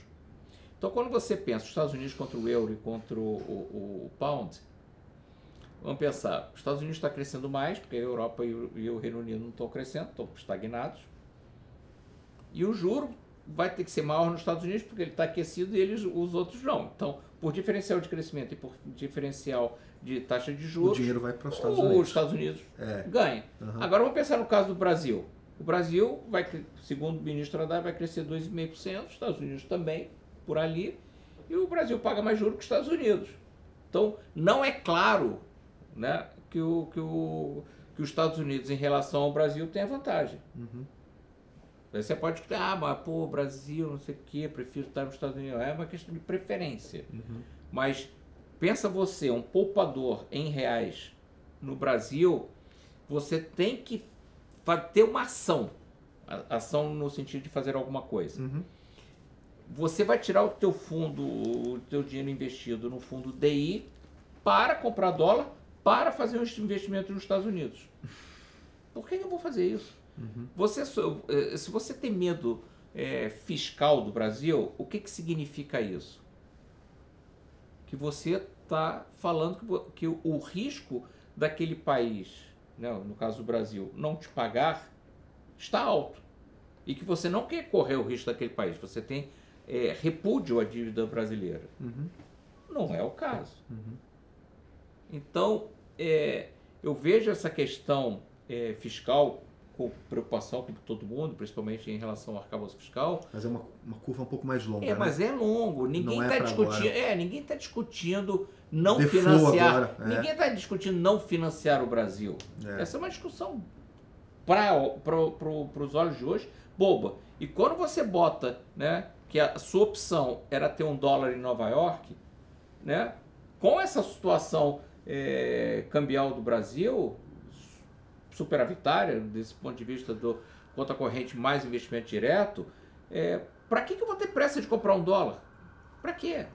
Então, quando você pensa os Estados Unidos contra o euro e contra o, o, o pound, vamos pensar, os Estados Unidos está crescendo mais, porque a Europa e o, e o Reino Unido não estão crescendo, estão estagnados. E o juro vai ter que ser maior nos Estados Unidos, porque ele está aquecido e eles, os outros não. Então, por diferencial de crescimento e por diferencial de taxa de juros, o dinheiro vai para os Estados Unidos. Os Estados Unidos é. ganha. Uhum. Agora vamos pensar no caso do Brasil. O Brasil vai, segundo o ministro Haddad, vai crescer 2,5%, os Estados Unidos também, por ali, e o Brasil paga mais juros que os Estados Unidos. Então, não é claro né, que, o, que, o, que os Estados Unidos, em relação ao Brasil, tem a vantagem. Uhum. Você pode estar, ah, mas pô, Brasil, não sei o quê, prefiro estar nos Estados Unidos. É uma questão de preferência. Uhum. Mas pensa você, um poupador em reais no Brasil, você tem que ter uma ação. Ação no sentido de fazer alguma coisa. Uhum você vai tirar o teu fundo, o teu dinheiro investido no fundo DI para comprar dólar, para fazer um investimento nos Estados Unidos. Por que eu vou fazer isso? Uhum. Você, eh, se você tem medo é, fiscal do Brasil, o que, que significa isso? Que você está falando que, que o, risco daquele país, né, no caso do Brasil, não te pagar está alto. E que você não quer correr o risco daquele país, você tem é, repúdio à dívida brasileira. Uhum. Não é o caso. Uhum. Então, é, eu vejo essa questão é, fiscal preocupação com todo mundo, principalmente em relação ao arcabouço fiscal. Mas é uma, uma curva um pouco mais longa. É, né? mas é longo. Ninguém está é tá discutindo. É, ninguém está discutindo não financiar. É. Ninguém está discutindo não financiar o Brasil. É. Essa é uma discussão para pro, pro, os olhos de hoje boba. E quando você bota, né, que a sua opção era ter um dólar em Nova York, né, com essa situação é, cambial do Brasil, superavitária, desse ponto de vista do conta corrente mais investimento direto, é, para que, que eu vou ter pressa de comprar um dólar? Para quê?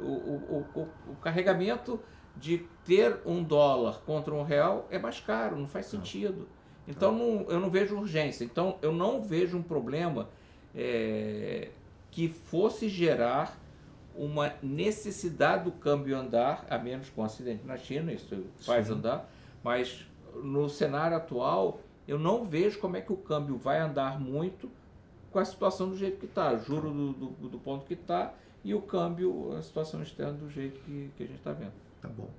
O, o, o, o, carregamento de ter um dólar contra um real é mais caro, não faz sentido. Então não, eu não vejo urgência. Então eu não vejo um problema é, que fosse gerar uma necessidade do câmbio andar, a menos com um acidente na China, isso faz Sim. andar, mas no cenário atual, eu não vejo como é que o câmbio vai andar muito com a situação do jeito que está, juro do, do, do, ponto que está e o câmbio, a situação externa do jeito que, que a gente está vendo. Tá bom.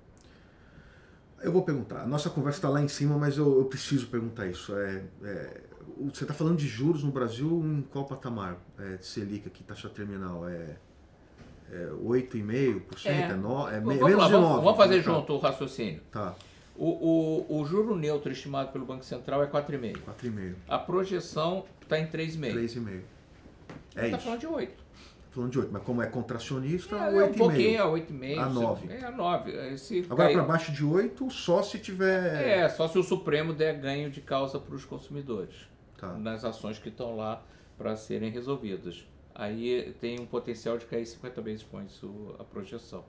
Eu vou perguntar. A nossa conversa está lá em cima, mas eu, eu preciso perguntar isso. É, é você está falando de juros no Brasil em qual patamar é, de Selic aqui, taxa terminal? É, é 8,5%? É, é, no, é menos lá, de 9%? Vamos, vamos fazer tá. junto o raciocínio. Tá. O, o, o juro neutro estimado pelo Banco Central é 4,5. 4,5. A projeção está em 3,5. 3,5. É está falando de 8. Tá falando de 8, mas como é contracionista, é, 8,5. É um pouquinho, é 8,5. A 9. É a 9. Esse Agora, para baixo de 8, só se tiver. É, só se o Supremo der ganho de causa para os consumidores. Tá. Nas ações que estão lá para serem resolvidas. Aí tem um potencial de cair 50 basis points a projeção.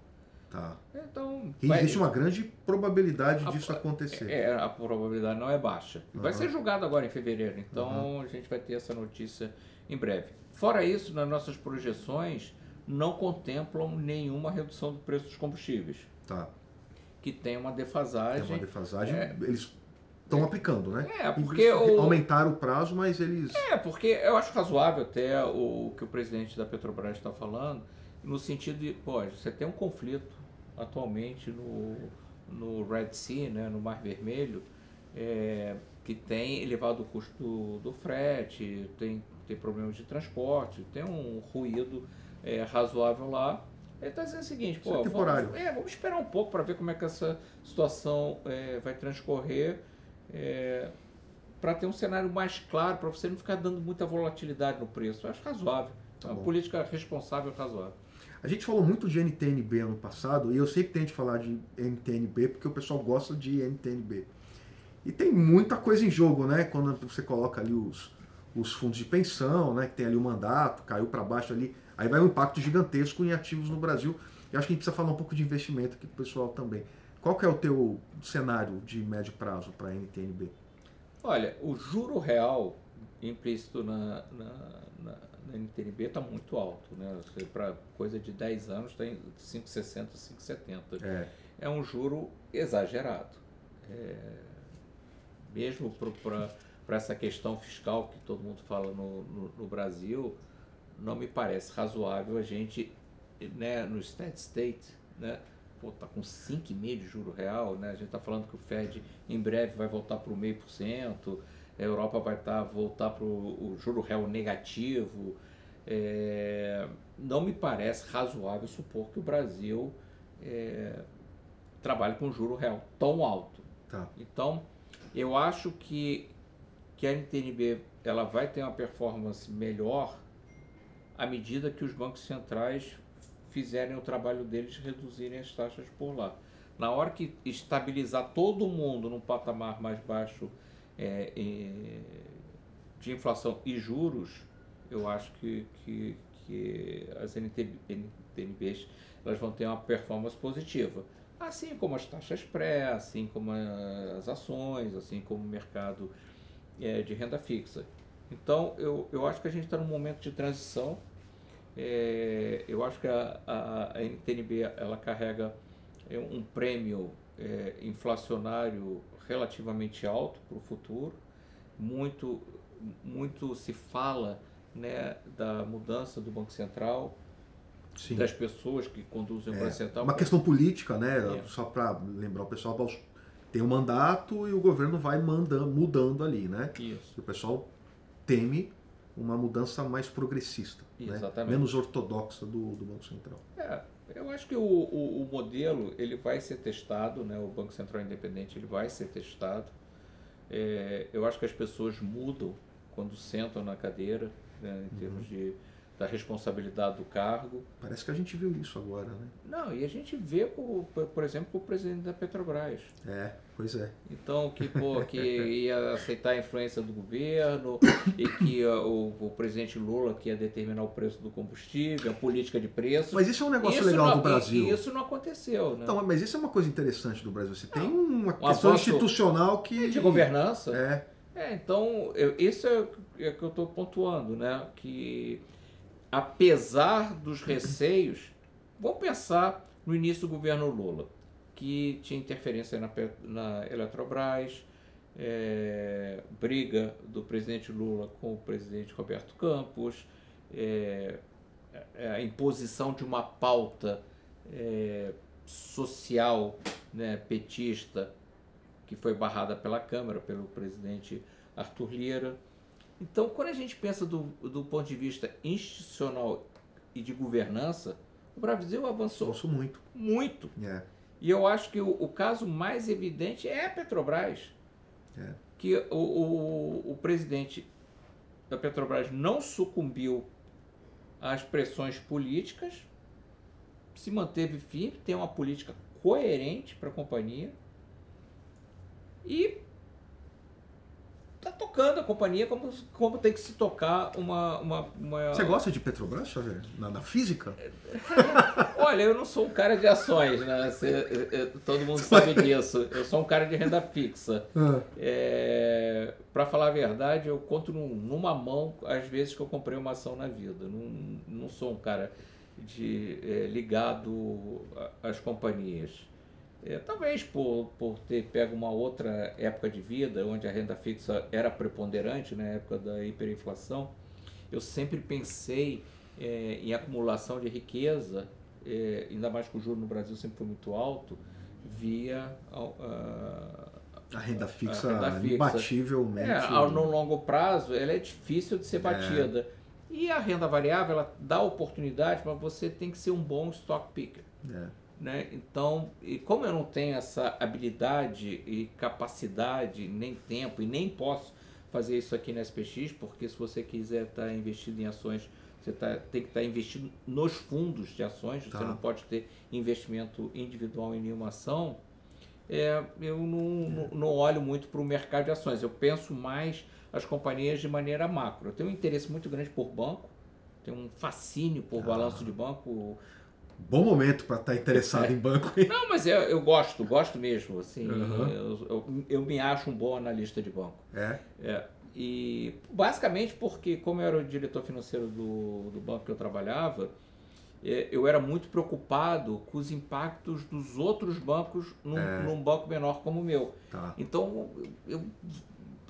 Tá. Então, e vai... existe uma grande probabilidade a, disso acontecer. É, a probabilidade não é baixa. Uhum. Vai ser julgado agora em fevereiro, então uhum. a gente vai ter essa notícia em breve. Fora isso, nas nossas projeções não contemplam nenhuma redução do preço dos combustíveis. Tá. Que tem uma defasagem. Tem uma defasagem, é, eles estão aplicando, né? É, porque o... aumentaram o prazo, mas eles. É, porque eu acho razoável até o que o presidente da Petrobras está falando, no sentido de, pô, você tem um conflito atualmente no, no Red Sea, né, no Mar Vermelho, é, que tem elevado o custo do, do frete, tem, tem problemas de transporte, tem um ruído é, razoável lá. Ele está dizendo o seguinte, pô, é vamos, é, vamos esperar um pouco para ver como é que essa situação é, vai transcorrer, é, para ter um cenário mais claro, para você não ficar dando muita volatilidade no preço. Eu acho razoável. Tá uma política responsável razoável. A gente falou muito de NTNB ano passado, e eu sempre tento falar de NTNB porque o pessoal gosta de NTNB. E tem muita coisa em jogo, né? Quando você coloca ali os, os fundos de pensão, né? Que tem ali o mandato, caiu para baixo ali. Aí vai um impacto gigantesco em ativos no Brasil. Eu acho que a gente precisa falar um pouco de investimento aqui pro pessoal também. Qual que é o teu cenário de médio prazo para NTNB? Olha, o juro real implícito na, na, na na NTNB está muito alto, né? Para coisa de 10 anos está em 5,60, 5,70. É. é um juro exagerado. É, mesmo para essa questão fiscal que todo mundo fala no, no, no, Brasil, não me parece razoável a gente, né, no steady state, né, pô, tá com 5,5% de juro real, né? A gente está falando que o Fed em breve vai voltar para o meio por cento a Europa vai estar tá, voltar para o juro real negativo. É, não me parece razoável supor que o Brasil é, trabalhe com juro real tão alto. Tá. Então, eu acho que, que a NTNB ela vai ter uma performance melhor à medida que os bancos centrais fizerem o trabalho deles de reduzirem as taxas por lá. Na hora que estabilizar todo mundo num patamar mais baixo é, de inflação e juros, eu acho que, que, que as NTNBs elas vão ter uma performance positiva. Assim como as taxas pré, assim como as ações, assim como o mercado é, de renda fixa. Então, eu, eu acho que a gente está num momento de transição. É, eu acho que a, a, a NTNB ela carrega é um prêmio é, inflacionário relativamente alto para o futuro. Muito, muito se fala né, da mudança do Banco Central, Sim. das pessoas que conduzem o é, Banco Central. Uma questão política, né? É. Só para lembrar o pessoal, tem um mandato e o governo vai mandando, mudando ali, né? Isso. E o pessoal teme uma mudança mais progressista, né? menos ortodoxa do, do Banco Central. É, eu acho que o, o, o, modelo ele vai ser testado, né? o Banco Central Independente ele vai ser testado. É, eu acho que as pessoas mudam quando sentam na cadeira, né? em termos uhum. de da responsabilidade do cargo. Parece que a gente viu isso agora, né? Não, e a gente vê, por, por exemplo, o presidente da Petrobras. É, pois é. Então, que, pô, que ia aceitar a influência do governo e que o, o presidente Lula que ia determinar o preço do combustível, a política de preços. Mas isso é um negócio legal não, do Brasil. Isso não aconteceu, né? Então, mas isso é uma coisa interessante do Brasil. Você tem uma um questão institucional que... De governança. É. É, então, eu, isso é, é que eu estou pontuando, né? Que apesar dos receios, vamos pensar no início do governo Lula, que tinha interferência na, na Eletrobras, é, briga do presidente Lula com o presidente Roberto Campos, é, é a imposição de uma pauta é, social né, petista que foi barrada pela Câmara, pelo presidente Arthur Lira. Então, quando a gente pensa do, do ponto de vista institucional e de governança, o Brasil avançou. Avançou muito. Muito. É. E eu acho que o, o, caso mais evidente é a Petrobras. É. Que o, o, o presidente da Petrobras não sucumbiu às pressões políticas, se manteve firme, tem uma política coerente para a companhia e tá tocando a companhia como, como tem que se tocar uma, uma, uma... Você gosta de Petrobras, Xavier? Na, na física? Olha, eu não sou um cara de ações, né? Você, todo mundo sabe disso. Eu sou um cara de renda fixa. Ah. É, Para falar a verdade, eu conto num, numa mão as vezes que eu comprei uma ação na vida. Não, não sou um cara de, é, ligado às companhias. É, talvez por, por ter pego uma outra época de vida, onde a renda fixa era preponderante, na época da hiperinflação, eu sempre pensei é, em acumulação de riqueza, é, ainda mais que o juro no Brasil sempre foi muito alto, via a, a renda fixa, a renda fixa. imbativelmente. É, no longo prazo, ela é difícil de ser é. batida. E a renda variável, ela dá oportunidade, mas você tem que ser um bom stock picker. É. Né? Então, e como eu não tenho essa habilidade e capacidade, nem tempo, e nem posso fazer isso aqui na SPX, porque se você quiser estar tá investido em ações, você tá, tem que estar tá investido nos fundos de ações, tá. você não pode ter investimento individual em nenhuma ação. É, eu não, é. não olho muito para o mercado de ações, eu penso mais as companhias de maneira macro. Eu tenho um interesse muito grande por banco, tenho um fascínio por ah. balanço de banco bom momento para estar tá interessado é. em banco. Não, mas eu, eu gosto, gosto mesmo. Assim, uhum. eu, eu, eu, me acho um bom analista de banco. É? é. E basicamente porque, como eu era o diretor financeiro do, do banco que eu trabalhava, é, eu era muito preocupado com os impactos dos outros bancos num, é. num banco menor como o meu. Tá. Então, eu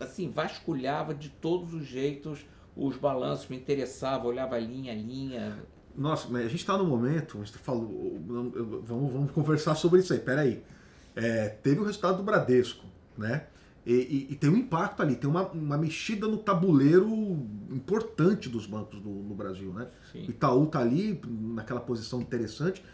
assim, vasculhava de todos os jeitos os balanços, me interessava, olhava linha a linha. Nossa, mas a gente está no momento, a gente falou, vamos, vamos conversar sobre isso aí, peraí. É, teve o resultado do Bradesco, né? E, e, e, tem um impacto ali, tem uma, uma mexida no tabuleiro importante dos bancos do, no Brasil, né? Sim. Itaú tá ali naquela posição interessante.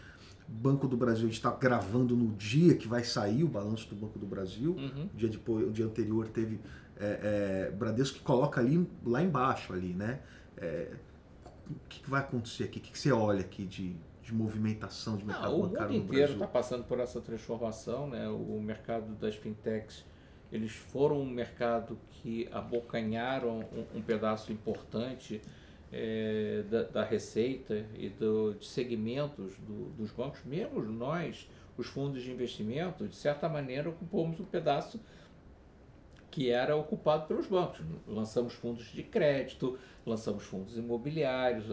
Banco do Brasil, a gente está gravando no dia que vai sair o balanço do Banco do Brasil. Uhum. O, dia depois, o dia anterior teve é, é, Bradesco que coloca ali lá embaixo ali, né? É, o que, vai acontecer aqui? O que, que você olha aqui de, de movimentação de mercado Não, bancário no Brasil? O mundo inteiro está passando por essa transformação, né? O mercado das fintechs, eles foram um mercado que abocanharam um, um pedaço importante é, da, da, receita e do, de segmentos do, dos bancos, mesmo nós, os fundos de investimento, de certa maneira, ocupamos um pedaço que era ocupado pelos bancos. Lançamos fundos de crédito, lançamos fundos imobiliários,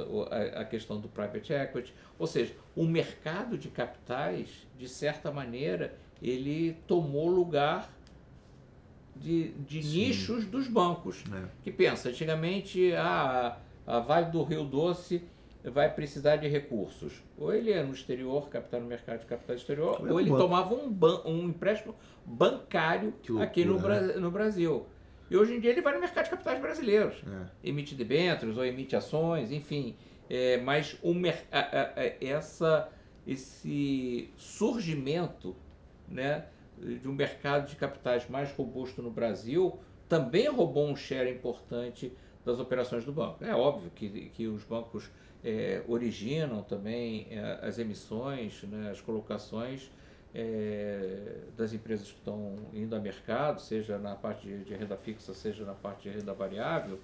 a, questão do private equity, ou seja, o mercado de capitais, de certa maneira, ele tomou lugar de, de nichos dos bancos. É. Que pensa, antigamente a, a Vale do Rio Doce vai precisar de recursos. Ou ele é no exterior, capital no mercado de capital exterior, ou, ele banco. tomava um, ban um empréstimo bancário loucura, aqui no, Bra né? no Brasil. E hoje em dia ele vai no mercado de capitais brasileiros. É. Emite debêntures ou emite ações, enfim. É, mas o a, a, essa, esse surgimento né, de um mercado de capitais mais robusto no Brasil também roubou um share importante das operações do banco. É óbvio que, que os bancos é, originam também é, as emissões, né, as colocações é, das empresas que estão indo a mercado, seja na parte de, de, renda fixa, seja na parte de renda variável,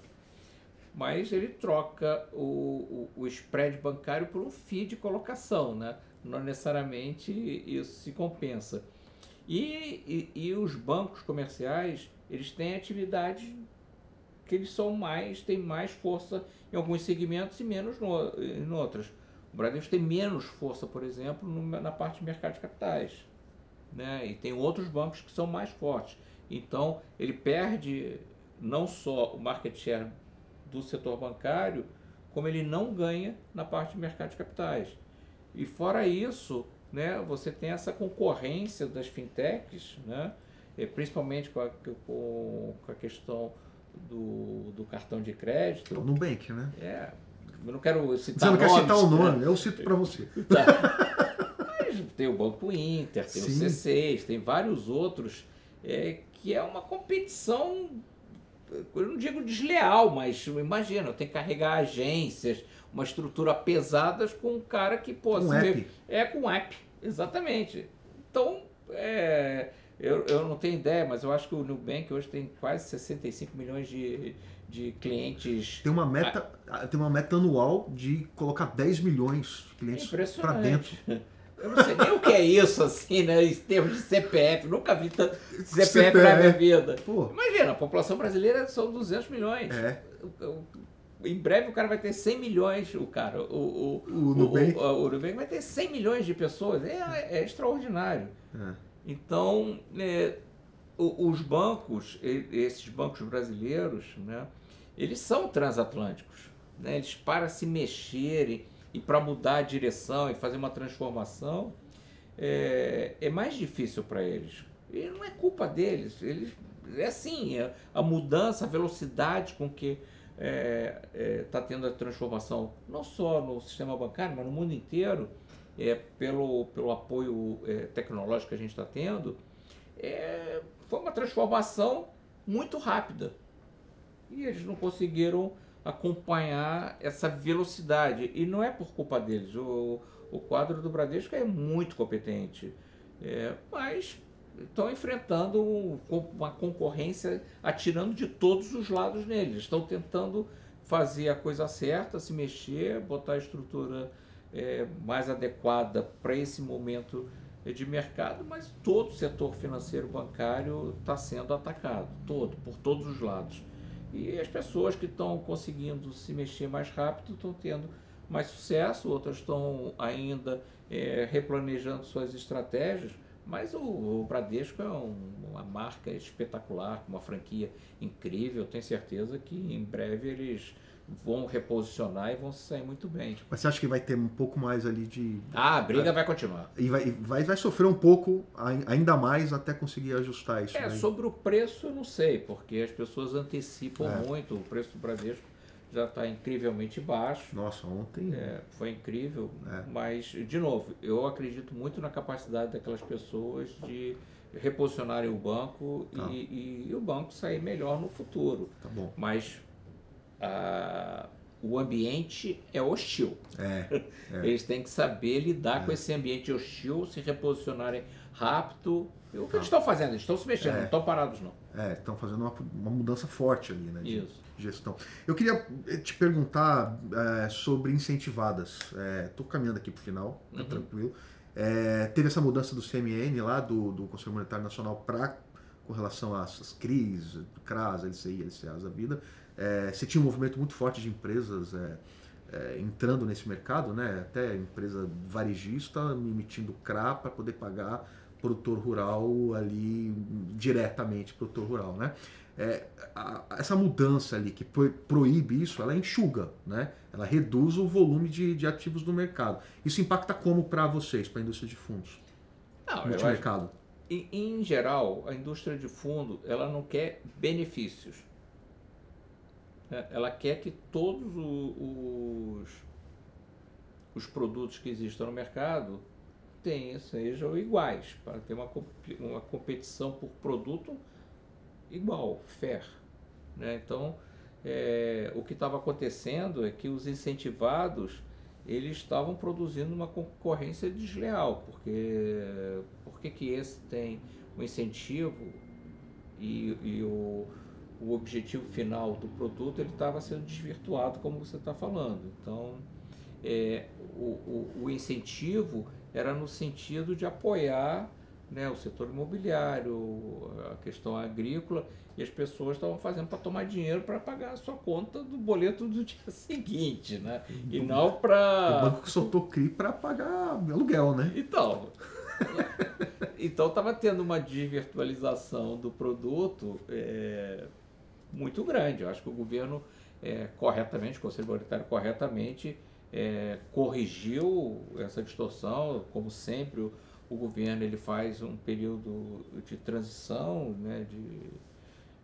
mas ele troca o, o, o spread bancário por um FII de colocação, né? não necessariamente isso se compensa. E, e, e os bancos comerciais, eles têm atividades que eles são mais, têm mais força em alguns segmentos e menos no, em outros. O Bradesco tem menos força, por exemplo, no, na parte de mercado de capitais. Né? E tem outros bancos que são mais fortes. Então, ele perde não só o market share do setor bancário, como ele não ganha na parte de mercado de capitais. E fora isso, né, você tem essa concorrência das fintechs, né, principalmente com a, com a questão do, do cartão de crédito. O Nubank, né? É. Eu não quero citar Você não nomes, quer citar o nome, né? eu cito para você. Tá. Mas tem o Banco Inter, tem Sim. o C6, tem vários outros, é, que é uma competição, eu não digo desleal, mas imagina, tem que carregar agências, uma estrutura pesadas com um cara que, pô, um app. é com app, exatamente. Então, é, eu, eu não tenho ideia, mas eu acho que o Nubank hoje tem quase 65 milhões de, de clientes. Tem uma meta, ah. tem uma meta anual de colocar 10 milhões de clientes para dentro. Eu não sei nem o que é isso, assim, né? Em termos de CPF. Nunca vi tanto CPF, CPF. na minha vida. Pô. Imagina, a população brasileira são 200 milhões. É. Em breve o cara vai ter 100 milhões, o cara. O, o, o, Nubank. o, o, o Nubank vai ter 100 milhões de pessoas. É, é extraordinário. É. Então, é, os bancos, esses bancos brasileiros, né, eles são transatlânticos. Né? Eles, para se mexerem e para mudar a direção e fazer uma transformação, é, é mais difícil para eles. E não é culpa deles. Eles, é assim, é a mudança, a velocidade com que está é, é, tá tendo a transformação, não só no sistema bancário, mas no mundo inteiro, é, pelo, pelo apoio é, tecnológico que a gente está tendo, é, foi uma transformação muito rápida. E eles não conseguiram acompanhar essa velocidade. E não é por culpa deles. O, o quadro do Bradesco é muito competente. É, mas estão enfrentando uma concorrência atirando de todos os lados neles. Estão tentando fazer a coisa certa, se mexer, botar a estrutura é, mais adequada para esse momento de mercado, mas todo o setor financeiro bancário está sendo atacado, todo, por todos os lados. E as pessoas que estão conseguindo se mexer mais rápido estão tendo mais sucesso, outras estão ainda é, replanejando suas estratégias, mas o, o Bradesco é um, uma marca espetacular, uma franquia incrível, tenho certeza que em breve eles vão reposicionar e vão sair muito bem. Mas você acha que vai ter um pouco mais ali de. Ah, a briga vai continuar. E vai, vai, vai sofrer um pouco, ainda mais, até conseguir ajustar isso. É, daí. sobre o preço eu não sei, porque as pessoas antecipam é. muito. O preço do Bradesco já está incrivelmente baixo. Nossa, ontem. É, foi incrível. É. Mas, de novo, eu acredito muito na capacidade daquelas pessoas de reposicionarem o banco tá. e, e, e, o banco sair melhor no futuro. Tá bom. Mas a, o ambiente é hostil. É, é. Eles têm que saber lidar é. com esse ambiente hostil, se reposicionarem rápido. O que tá. eles estão fazendo? Eles estão se mexendo, é. não estão parados, não. É, estão fazendo uma, uma, mudança forte ali, né? De Isso. gestão. Eu queria eh, te perguntar é, sobre incentivadas. Estou é, caminhando aqui para o final, tá uhum. tranquilo. É, teve essa mudança do CMN lá, do, do Conselho Monetário Nacional, para com relação às CRIs, CRAS, LCI, LCAs da vida, é, você tinha um movimento muito forte de empresas é, é, entrando nesse mercado, né? até empresa varejista emitindo CRA para poder pagar produtor rural ali diretamente produtor rural, né? É, a, essa mudança ali que proíbe isso, ela enxuga, né? Ela reduz o volume de, de ativos no mercado. Isso impacta como para vocês, para a indústria de fundos? Não, no mercado. Em, em geral, a indústria de fundo ela não quer benefícios. É, ela quer que todos os, os produtos que existam no mercado tenham, sejam iguais, para ter uma, uma competição por produto igual, fair. Né? Então, é, o que estava acontecendo é que os incentivados eles estavam produzindo uma concorrência desleal, porque por que esse tem um incentivo e, e o, o objetivo final do produto ele estava sendo desvirtuado, como você está falando. Então, é, o, o, o, incentivo era no sentido de apoiar né, o setor imobiliário, a questão agrícola, e as pessoas estavam fazendo para tomar dinheiro para pagar a sua conta do boleto do dia seguinte, né? E não para. O banco soltou CRI para pagar aluguel, né? Então. então estava tendo uma desvirtualização do produto é, muito grande. Eu acho que o governo é, corretamente, o Conselho Monetário corretamente é, corrigiu essa distorção, como sempre o, o, governo ele faz um período de transição, né, de,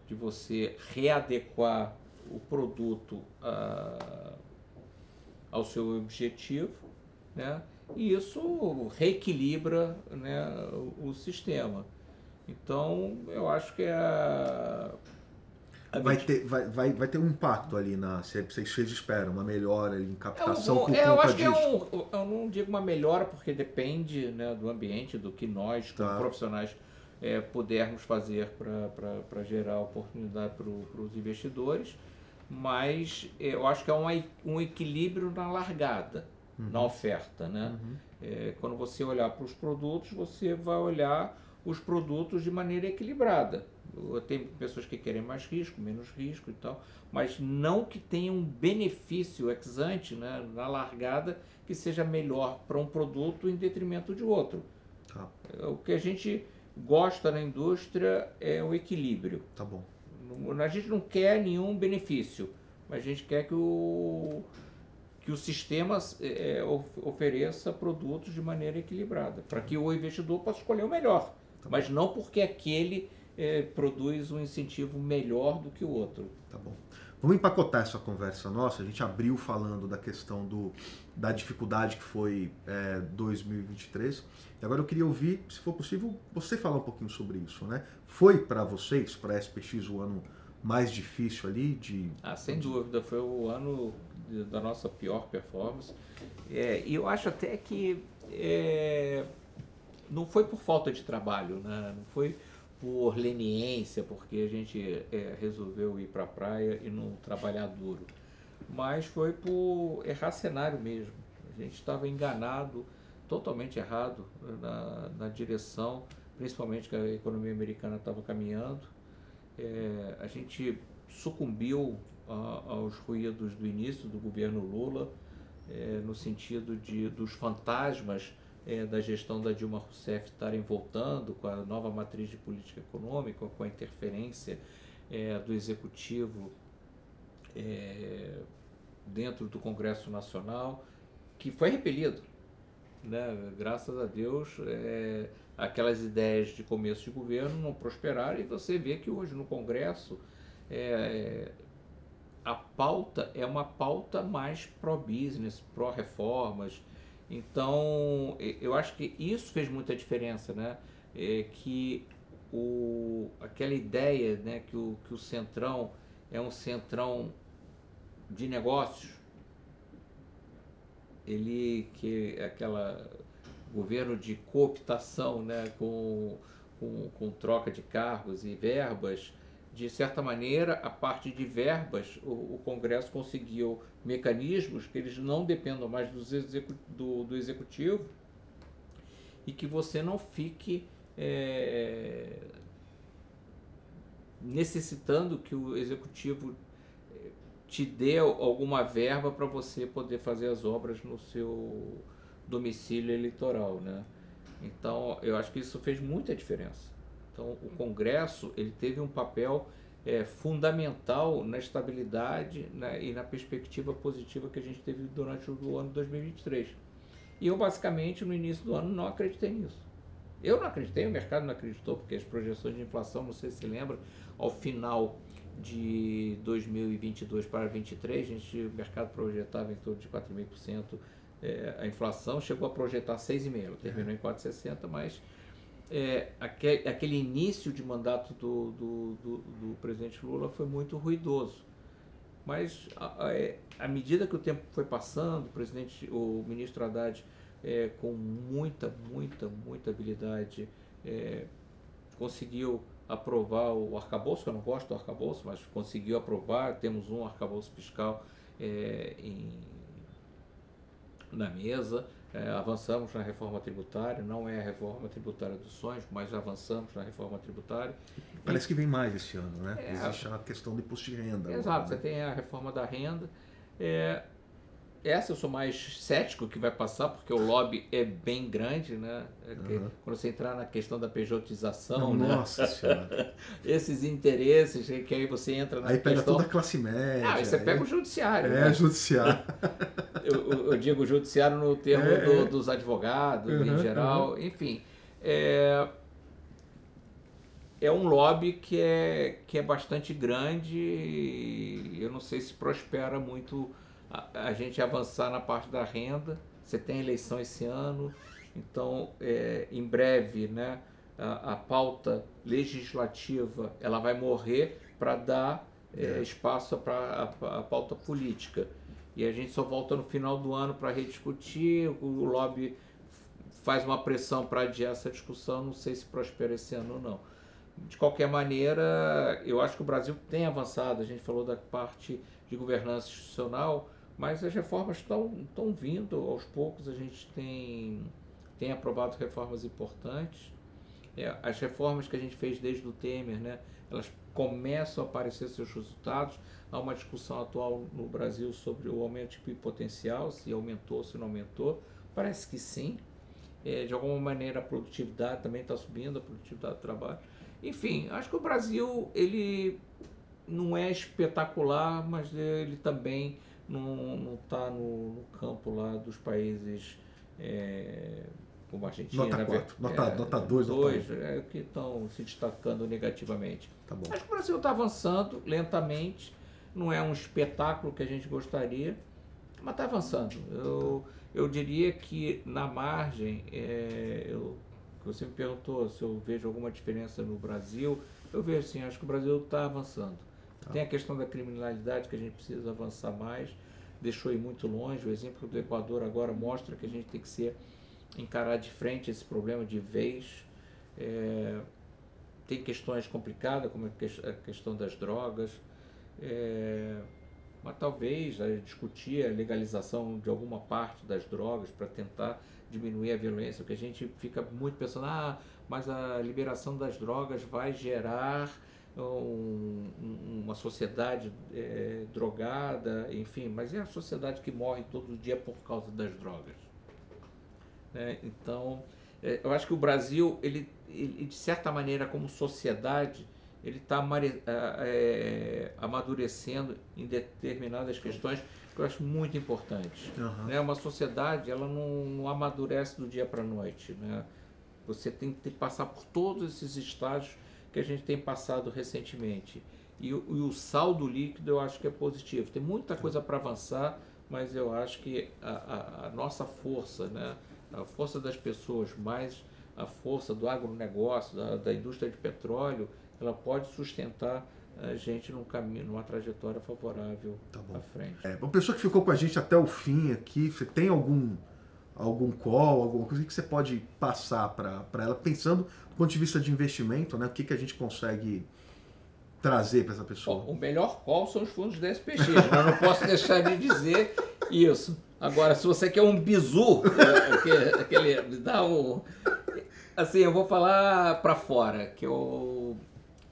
de você readequar o produto a, ao seu objetivo, né, e isso reequilibra né, o, o sistema. Então, eu acho que é a vai ter, vai, vai, vai ter um impacto ali na. Se vocês esperam, uma melhora ali em captação eu, por eu conta acho disso. Que é um, eu não digo uma melhora, porque depende né, do ambiente, do que nós, como tá. profissionais, é, pudermos fazer para gerar oportunidade para os investidores. Mas eu acho que é um, um equilíbrio na largada, uhum. na oferta. Né? Uhum. É, quando você olhar para os produtos, você vai olhar os produtos de maneira equilibrada. Tem pessoas que querem mais risco, menos risco e tal, mas não que tenha um benefício ex ante, né, na largada, que seja melhor para um produto em detrimento de outro. Tá. O que a gente gosta na indústria é o equilíbrio. Tá bom. A gente não quer nenhum benefício, mas a gente quer que o, que o sistema é, ofereça produtos de maneira equilibrada, para que o investidor possa escolher o melhor. Tá mas não porque aquele é, produz um incentivo melhor do que o outro. Tá bom. Vamos empacotar essa conversa nossa. A gente abriu falando da questão do, da dificuldade que foi é, 2023. E agora eu queria ouvir, se for possível, você falar um pouquinho sobre isso. Né? Foi para vocês, para a SPX, o ano mais difícil ali? De, ah, sem de... dúvida. Foi o ano da nossa pior performance. É, e eu acho até que é, não foi por falta de trabalho, né? não foi por leniência, porque a gente é, resolveu ir para a praia e não trabalhar duro, mas foi por errar cenário mesmo. A gente estava enganado, totalmente errado na, na direção, principalmente que a economia americana estava caminhando. É, a gente sucumbiu a, aos ruídos do início do governo Lula, é, no sentido de dos fantasmas é, da gestão da Dilma Rousseff estarem voltando com a nova matriz de política econômica, com a interferência é, do executivo é, dentro do Congresso Nacional, que foi repelido. Né? Graças a Deus, é, aquelas ideias de começo de governo não prosperaram e você vê que hoje no Congresso é, a pauta é uma pauta mais pró-business, pró-reformas, então, eu acho que isso fez muita diferença, né? É que o, aquela ideia né, que, o, que o Centrão é um centrão de negócios, ele que é aquela governo de cooptação né, com, com, com troca de cargos e verbas, de certa maneira, a parte de verbas, o, o, Congresso conseguiu mecanismos que eles não dependam mais do, execu do, do executivo e que você não fique é, necessitando que o executivo eh, te dê alguma verba para você poder fazer as obras no seu domicílio eleitoral, né? Então, eu acho que isso fez muita diferença. Então, o Congresso ele teve um papel é, fundamental na estabilidade né, e na perspectiva positiva que a gente teve durante o ano 2023. E eu, basicamente, no início do ano, não acreditei nisso. Eu não acreditei, o mercado não acreditou, porque as projeções de inflação, não sei se lembra, ao final de 2022 para 2023, a gente, o mercado projetava em torno de 4,5% é, a inflação, chegou a projetar 6,5%, terminou em 4,60%, mas é, aquele, aquele, início de mandato do, do, do, do, presidente Lula foi muito ruidoso. Mas é, à medida que o tempo foi passando, o presidente, o ministro Haddad, é, com muita, muita, muita habilidade, é, conseguiu aprovar o arcabouço, eu não gosto do arcabouço, mas conseguiu aprovar, temos um arcabouço fiscal é, em, na mesa. É, avançamos na reforma tributária, não é a reforma tributária dos sonhos, mas avançamos na reforma tributária. Parece e, que vem mais esse ano, né? É, Existe a questão do imposto de renda. Exato, agora, né? você tem a reforma da renda. É, essa eu sou mais cético que vai passar, porque o lobby é bem grande, né? É uhum. Quando você entrar na questão da pejotização, né? Nossa Senhora. Esses interesses, que aí você entra na aí questão... Aí pega toda a classe média. Ah, aí você pega o judiciário. É, né? judiciário. eu, eu, digo judiciário no termo é, do, é. dos advogados, uhum, em geral, uhum. enfim. É, é um lobby que é, que é bastante grande e eu não sei se prospera muito a, gente avançar na parte da renda. Você tem eleição esse ano, então é, em breve né, a, a, pauta legislativa ela vai morrer para dar é, é. espaço para a, a, pauta política. E a gente só volta no final do ano para rediscutir, o, o lobby faz uma pressão para adiar essa discussão, não sei se prospera esse ano ou não. De qualquer maneira, eu acho que o Brasil tem avançado, a gente falou da parte de governança institucional, mas as reformas estão vindo aos poucos, a gente tem, tem aprovado reformas importantes. É, as reformas que a gente fez desde o Temer, né, elas começam a aparecer seus resultados. Há uma discussão atual no Brasil sobre o aumento de PIB potencial, se aumentou, se não aumentou. Parece que sim. É, de alguma maneira a produtividade também está subindo, a produtividade do trabalho. Enfim, acho que o Brasil ele não é espetacular, mas ele também não está no, no, campo lá dos países é, como a Argentina. Nota 4, nota 2, é, nota 2, dois, é, que estão se destacando negativamente. Tá bom. Acho que o Brasil está avançando lentamente, não é um espetáculo que a gente gostaria, mas está avançando. Eu, eu diria que na margem, é, eu, você me perguntou se eu vejo alguma diferença no Brasil, eu vejo sim, acho que o Brasil está avançando. Tem a questão da criminalidade que a gente precisa avançar mais, deixou ir muito longe. O exemplo do Equador agora mostra que a gente tem que ser encarar de frente esse problema de vez. É, tem questões complicadas, como a questão das drogas, é, mas talvez né, discutir a legalização de alguma parte das drogas para tentar diminuir a violência, porque a gente fica muito pensando, ah, mas a liberação das drogas vai gerar um, uma sociedade é, drogada, enfim, mas é a sociedade que morre todo dia por causa das drogas. Né? Então, é, eu acho que o Brasil, ele, ele, de certa maneira, como sociedade, ele está é, amadurecendo em determinadas questões que eu acho muito importantes. Uhum. Né? Uma sociedade, ela não, não amadurece do dia para a noite. Né? Você tem que passar por todos esses estágios que a gente tem passado recentemente. E, e o saldo líquido eu acho que é positivo. Tem muita coisa para avançar, mas eu acho que a, a, a, nossa força, né, a força das pessoas, mais a força do agronegócio, da, da indústria de petróleo, ela pode sustentar a gente num caminho, numa trajetória favorável tá à frente. É, uma pessoa que ficou com a gente até o fim aqui, você tem algum algum call, alguma coisa que você pode passar para ela, pensando do ponto de vista de investimento, né? O que, que a gente consegue trazer para essa pessoa? Bom, o melhor call são os fundos da SPX, eu não posso deixar de dizer isso. Agora, se você quer um bizu, é, aquele, dá um, assim, eu vou falar para fora, que eu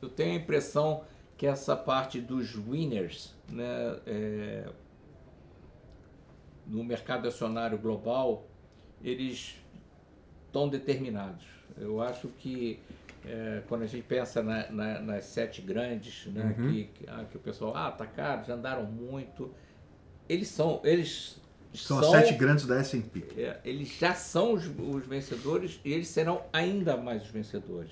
eu tenho a impressão que essa parte dos winners, né, é, no mercado acionário global, eles estão determinados. Eu acho que é, quando a gente pensa na, na, nas sete grandes, né, uhum. que, que, ah, que, o pessoal, ah, tá caro, já andaram muito. Eles são, eles são, são as sete grandes da S&P. É, eles já são os, os, vencedores e eles serão ainda mais os vencedores.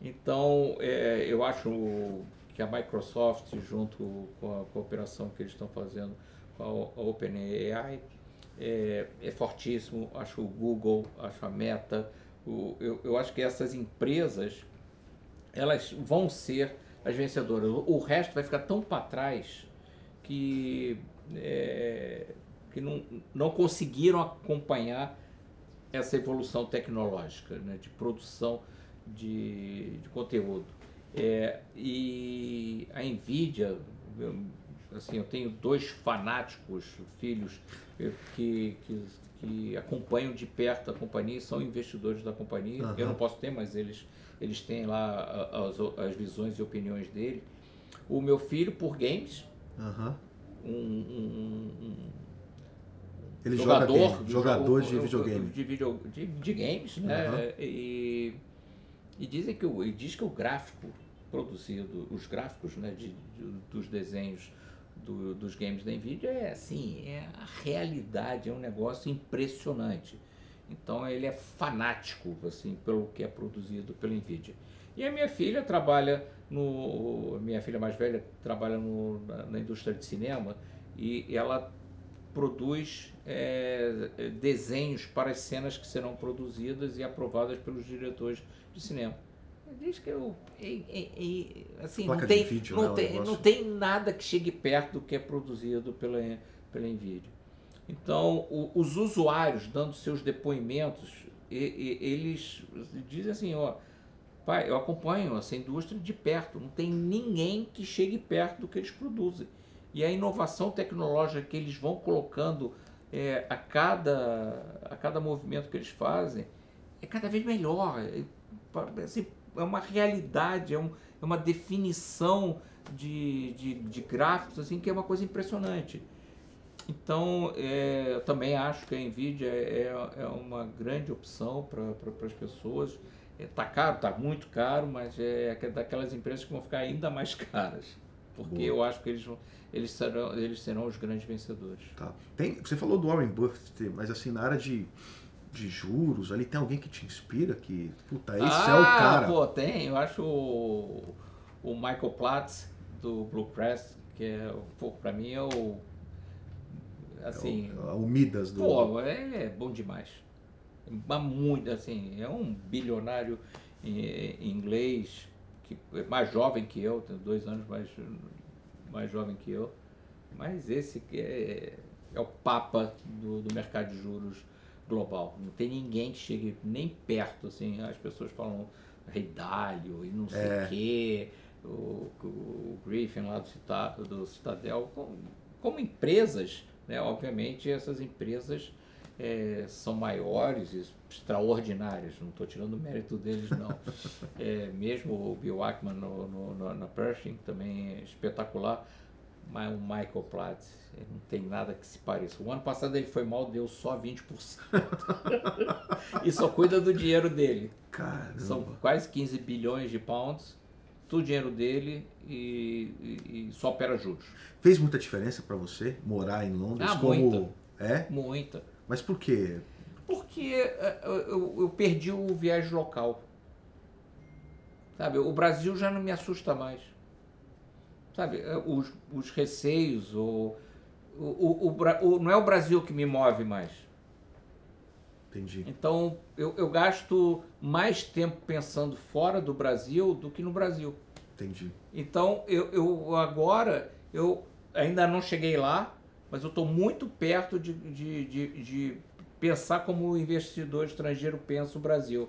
Então, é, eu acho que a Microsoft, junto com a cooperação que eles estão fazendo com a, a OpenAI, é, é fortíssimo. Acho o Google, acho a Meta, o, eu, eu acho que essas empresas elas vão ser as vencedoras. O, resto vai ficar tão para trás que, é, que não, não conseguiram acompanhar essa evolução tecnológica né, de produção de, de conteúdo. É, e a Nvidia, eu, assim, eu tenho dois fanáticos filhos que, que que acompanham de perto a companhia, são investidores da companhia. Uhum. Eu não posso ter, mas eles, eles têm lá as, as visões e opiniões dele. O meu filho, por games, uhum. um, um, um, ele jogador, joga jogador de videogame. De, video, de, de games, né? Uhum. E, e dizem que o, e diz que o gráfico produzido, os gráficos né, de, de dos desenhos do, dos games da Nvidia é assim, é a realidade, é um negócio impressionante. Então ele é fanático assim pelo que é produzido pela Nvidia. E a minha filha trabalha no, minha filha mais velha trabalha no, na, na, indústria de cinema e ela produz é, desenhos para as cenas que serão produzidas e aprovadas pelos diretores de cinema diz que eu. assim, não tem, vídeo, não, né, tem, não tem nada que chegue perto do que é produzido pela, pela NVIDIA. Então, o, os usuários dando seus depoimentos, e, e, eles dizem assim, ó, pai, eu acompanho essa indústria de perto, não tem ninguém que chegue perto do que eles produzem. E a inovação tecnológica que eles vão colocando é, a, cada, a cada movimento que eles fazem é cada vez melhor. É, assim, é uma realidade, é, um, é uma definição de, de, de, gráficos assim que é uma coisa impressionante. Então, é, eu também acho que a NVIDIA é, é uma grande opção para as pessoas. Está é, caro, está muito caro, mas é daquelas empresas que vão ficar ainda mais caras. Porque Boa. eu acho que eles, eles, serão, eles serão os grandes vencedores. Tá. Tem, você falou do Warren Buffett, mas assim, na área de de juros ali? Tem alguém que te inspira? Que, puta, esse ah, é o cara. Pô, tem. Eu acho o, o Michael Platts, do Bluecrest, que é, pô, pra mim é o. Assim. É o, é o Midas do. Pô, é, é bom demais. Mas muito, assim, é um bilionário inglês, que é mais jovem que eu, tem dois anos mais, mais jovem que eu. Mas esse que é, é o papa do, do mercado de juros global. Não tem ninguém que chegue nem perto, assim, as pessoas falam Rei Dálio e não sei o é. quê, o, o, Griffin lá do, Citado, do Citadel, como, como empresas, né, obviamente essas empresas é, são maiores e extraordinárias, não estou tirando o mérito deles não. É, mesmo o Bill Ackman no, no, no, na Pershing também é espetacular, mas o Michael Platts não tem nada que se pareça. O ano passado ele foi mal, deu só 20%. e só cuida do dinheiro dele. Caramba. São quase 15 bilhões de pounds, tudo dinheiro dele e, e, e só opera juros. Fez muita diferença para você morar em Londres? Ah, como... muita. É? Muita. Mas por quê? Porque é, eu, eu perdi o viagem local. Sabe, o Brasil já não me assusta mais sabe, é, os, os receios, ou, o, o, o, o, não é o Brasil que me move mais. Entendi. Então, eu, eu gasto mais tempo pensando fora do Brasil do que no Brasil. Entendi. Então, eu, eu agora, eu ainda não cheguei lá, mas eu estou muito perto de, de, de, de pensar como o investidor estrangeiro pensa o Brasil.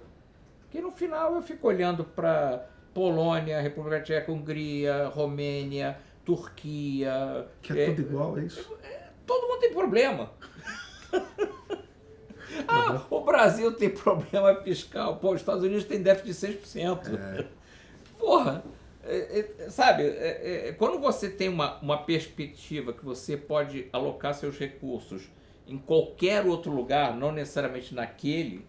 Porque no final eu fico olhando para Polônia, República Tcheca, Hungria, Romênia, Turquia. Que é, é tudo igual, é isso? É, todo mundo tem problema. ah, uhum. o Brasil tem problema fiscal. Pô, os Estados Unidos tem déficit de 6%. É. Porra, sabe, é, é, quando você tem uma, uma perspectiva que você pode alocar seus recursos em qualquer outro lugar, não necessariamente naquele,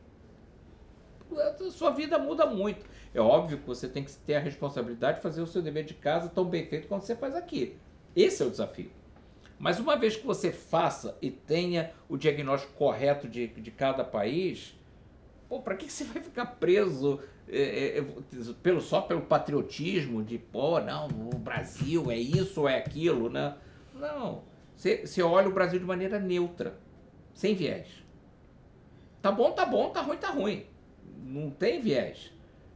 a sua vida muda muito. É óbvio que você tem que ter a responsabilidade de fazer o seu dever de casa tão bem feito quanto você faz aqui. Esse é o desafio. Mas uma vez que você faça e tenha o diagnóstico correto de, de cada país, pô, para que você vai ficar preso é, é, pelo, só pelo patriotismo de, pô, não, o Brasil é isso ou é aquilo, né? Não. Você, você olha o Brasil de maneira neutra, sem viés. Tá bom, tá bom, tá ruim, tá ruim. Não tem viés.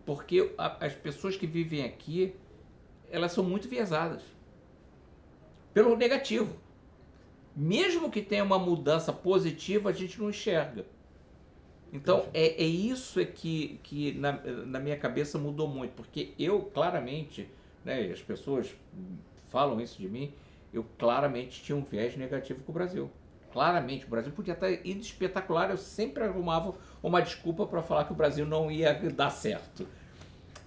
Porque a, as pessoas que vivem aqui, elas são muito viesadas. Pelo negativo. Mesmo que tenha uma mudança positiva, a gente não enxerga. Então, é, é isso é que, que na, na minha cabeça mudou muito, porque eu claramente, né, as pessoas falam isso de mim, eu claramente tinha um viés negativo com o Brasil. Claramente, o Brasil podia estar indo espetacular, eu sempre arrumava uma desculpa para falar que o Brasil não ia dar certo.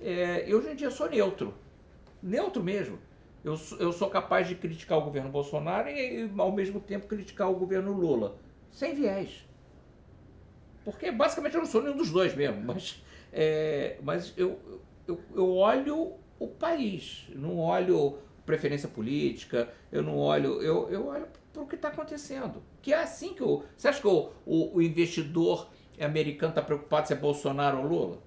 É, eu hoje em dia sou neutro, neutro mesmo. Eu, eu sou capaz de criticar o governo Bolsonaro e, e, ao mesmo tempo, criticar o governo Lula, sem viés. Porque basicamente eu não sou nenhum dos dois mesmo, mas, é, mas eu, eu, eu olho o país, não olho preferência política, eu não olho, eu, eu olho para o que está acontecendo. Que é assim que o. Você acha que o, o, o investidor americano está preocupado se é Bolsonaro ou Lula?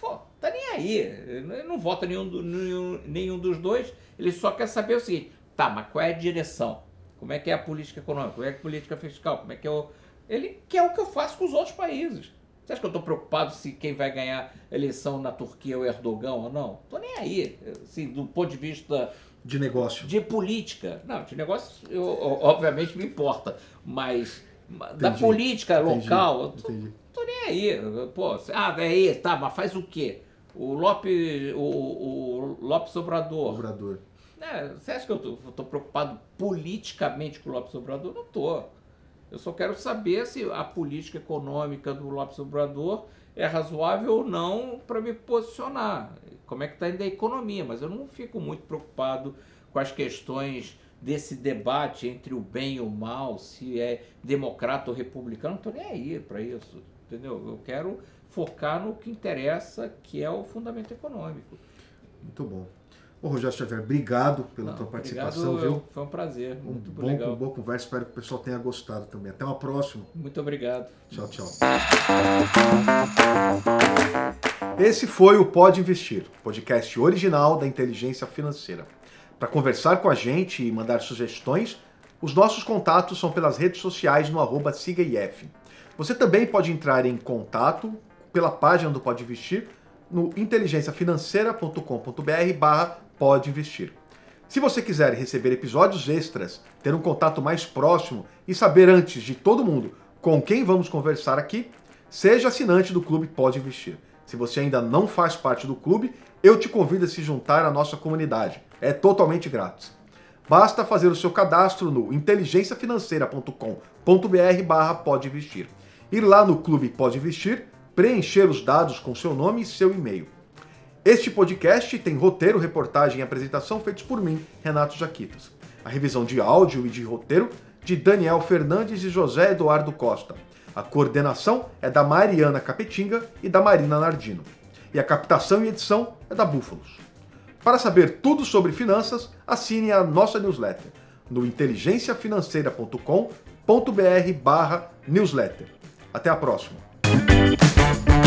Pô, tá nem aí. Ele não vota nenhum, nenhum, nenhum dos dois, ele só quer saber o seguinte: tá, mas qual é a direção? Como é que é a política econômica? Como é, é a política fiscal? Como é que é o ele quer o que eu faço com os outros países. Você acha que eu estou preocupado se quem vai ganhar eleição na Turquia é o Erdogan ou não? Estou nem aí. Assim, do ponto de vista. De negócio. De política. Não, de negócio, eu, obviamente, me importa. Mas Entendi. da política local, Entendi. eu tô, tô, nem aí. Pô, ah, é aí, tá, mas faz o quê? O Lopes, o, o Lopes Obrador. Obrador. É, você acha que eu tô, eu tô preocupado politicamente com o Lopes Obrador? Não estou. Eu só quero saber se a política econômica do Lopes Obrador é razoável ou não para me posicionar. Como é que está indo a economia, mas eu não fico muito preocupado com as questões desse debate entre o bem e o mal, se é democrata ou republicano, não estou nem aí para isso, entendeu? Eu quero focar no que interessa, que é o fundamento econômico. Muito bom. Ô, Rogério Xavier, obrigado pela Não, tua participação, obrigado, viu? Foi um prazer, muito um bom, legal. Um boa conversa, espero que o pessoal tenha gostado também. Até uma próxima. Muito obrigado. Tchau, tchau. Esse foi o Pode Investir, podcast original da inteligência financeira. Para conversar com a gente e mandar sugestões, os nossos contatos são pelas redes sociais no arroba SigaIF. Você também pode entrar em contato pela página do Pode Investir no inteligenciafinanceira.com.br barra pode investir. Se você quiser receber episódios extras, ter um contato mais próximo e saber antes de todo mundo com quem vamos conversar aqui, seja assinante do Clube Pode Investir. Se você ainda não faz parte do clube, eu te convido a se juntar à nossa comunidade. É totalmente grátis. Basta fazer o seu cadastro no inteligenciafinanceira.com.br barra pode investir. Ir lá no Clube Pode Investir, preencher os dados com seu nome e seu e-mail. Este podcast tem roteiro, reportagem e apresentação feitos por mim, Renato Jaquitas. A revisão de áudio e de roteiro de Daniel Fernandes e José Eduardo Costa. A coordenação é da Mariana Capetinga e da Marina Nardino. E a captação e edição é da Búfalos. Para saber tudo sobre finanças, assine a nossa newsletter no inteligenciafinanceira.com.br barra newsletter. Até a próxima! Thank you.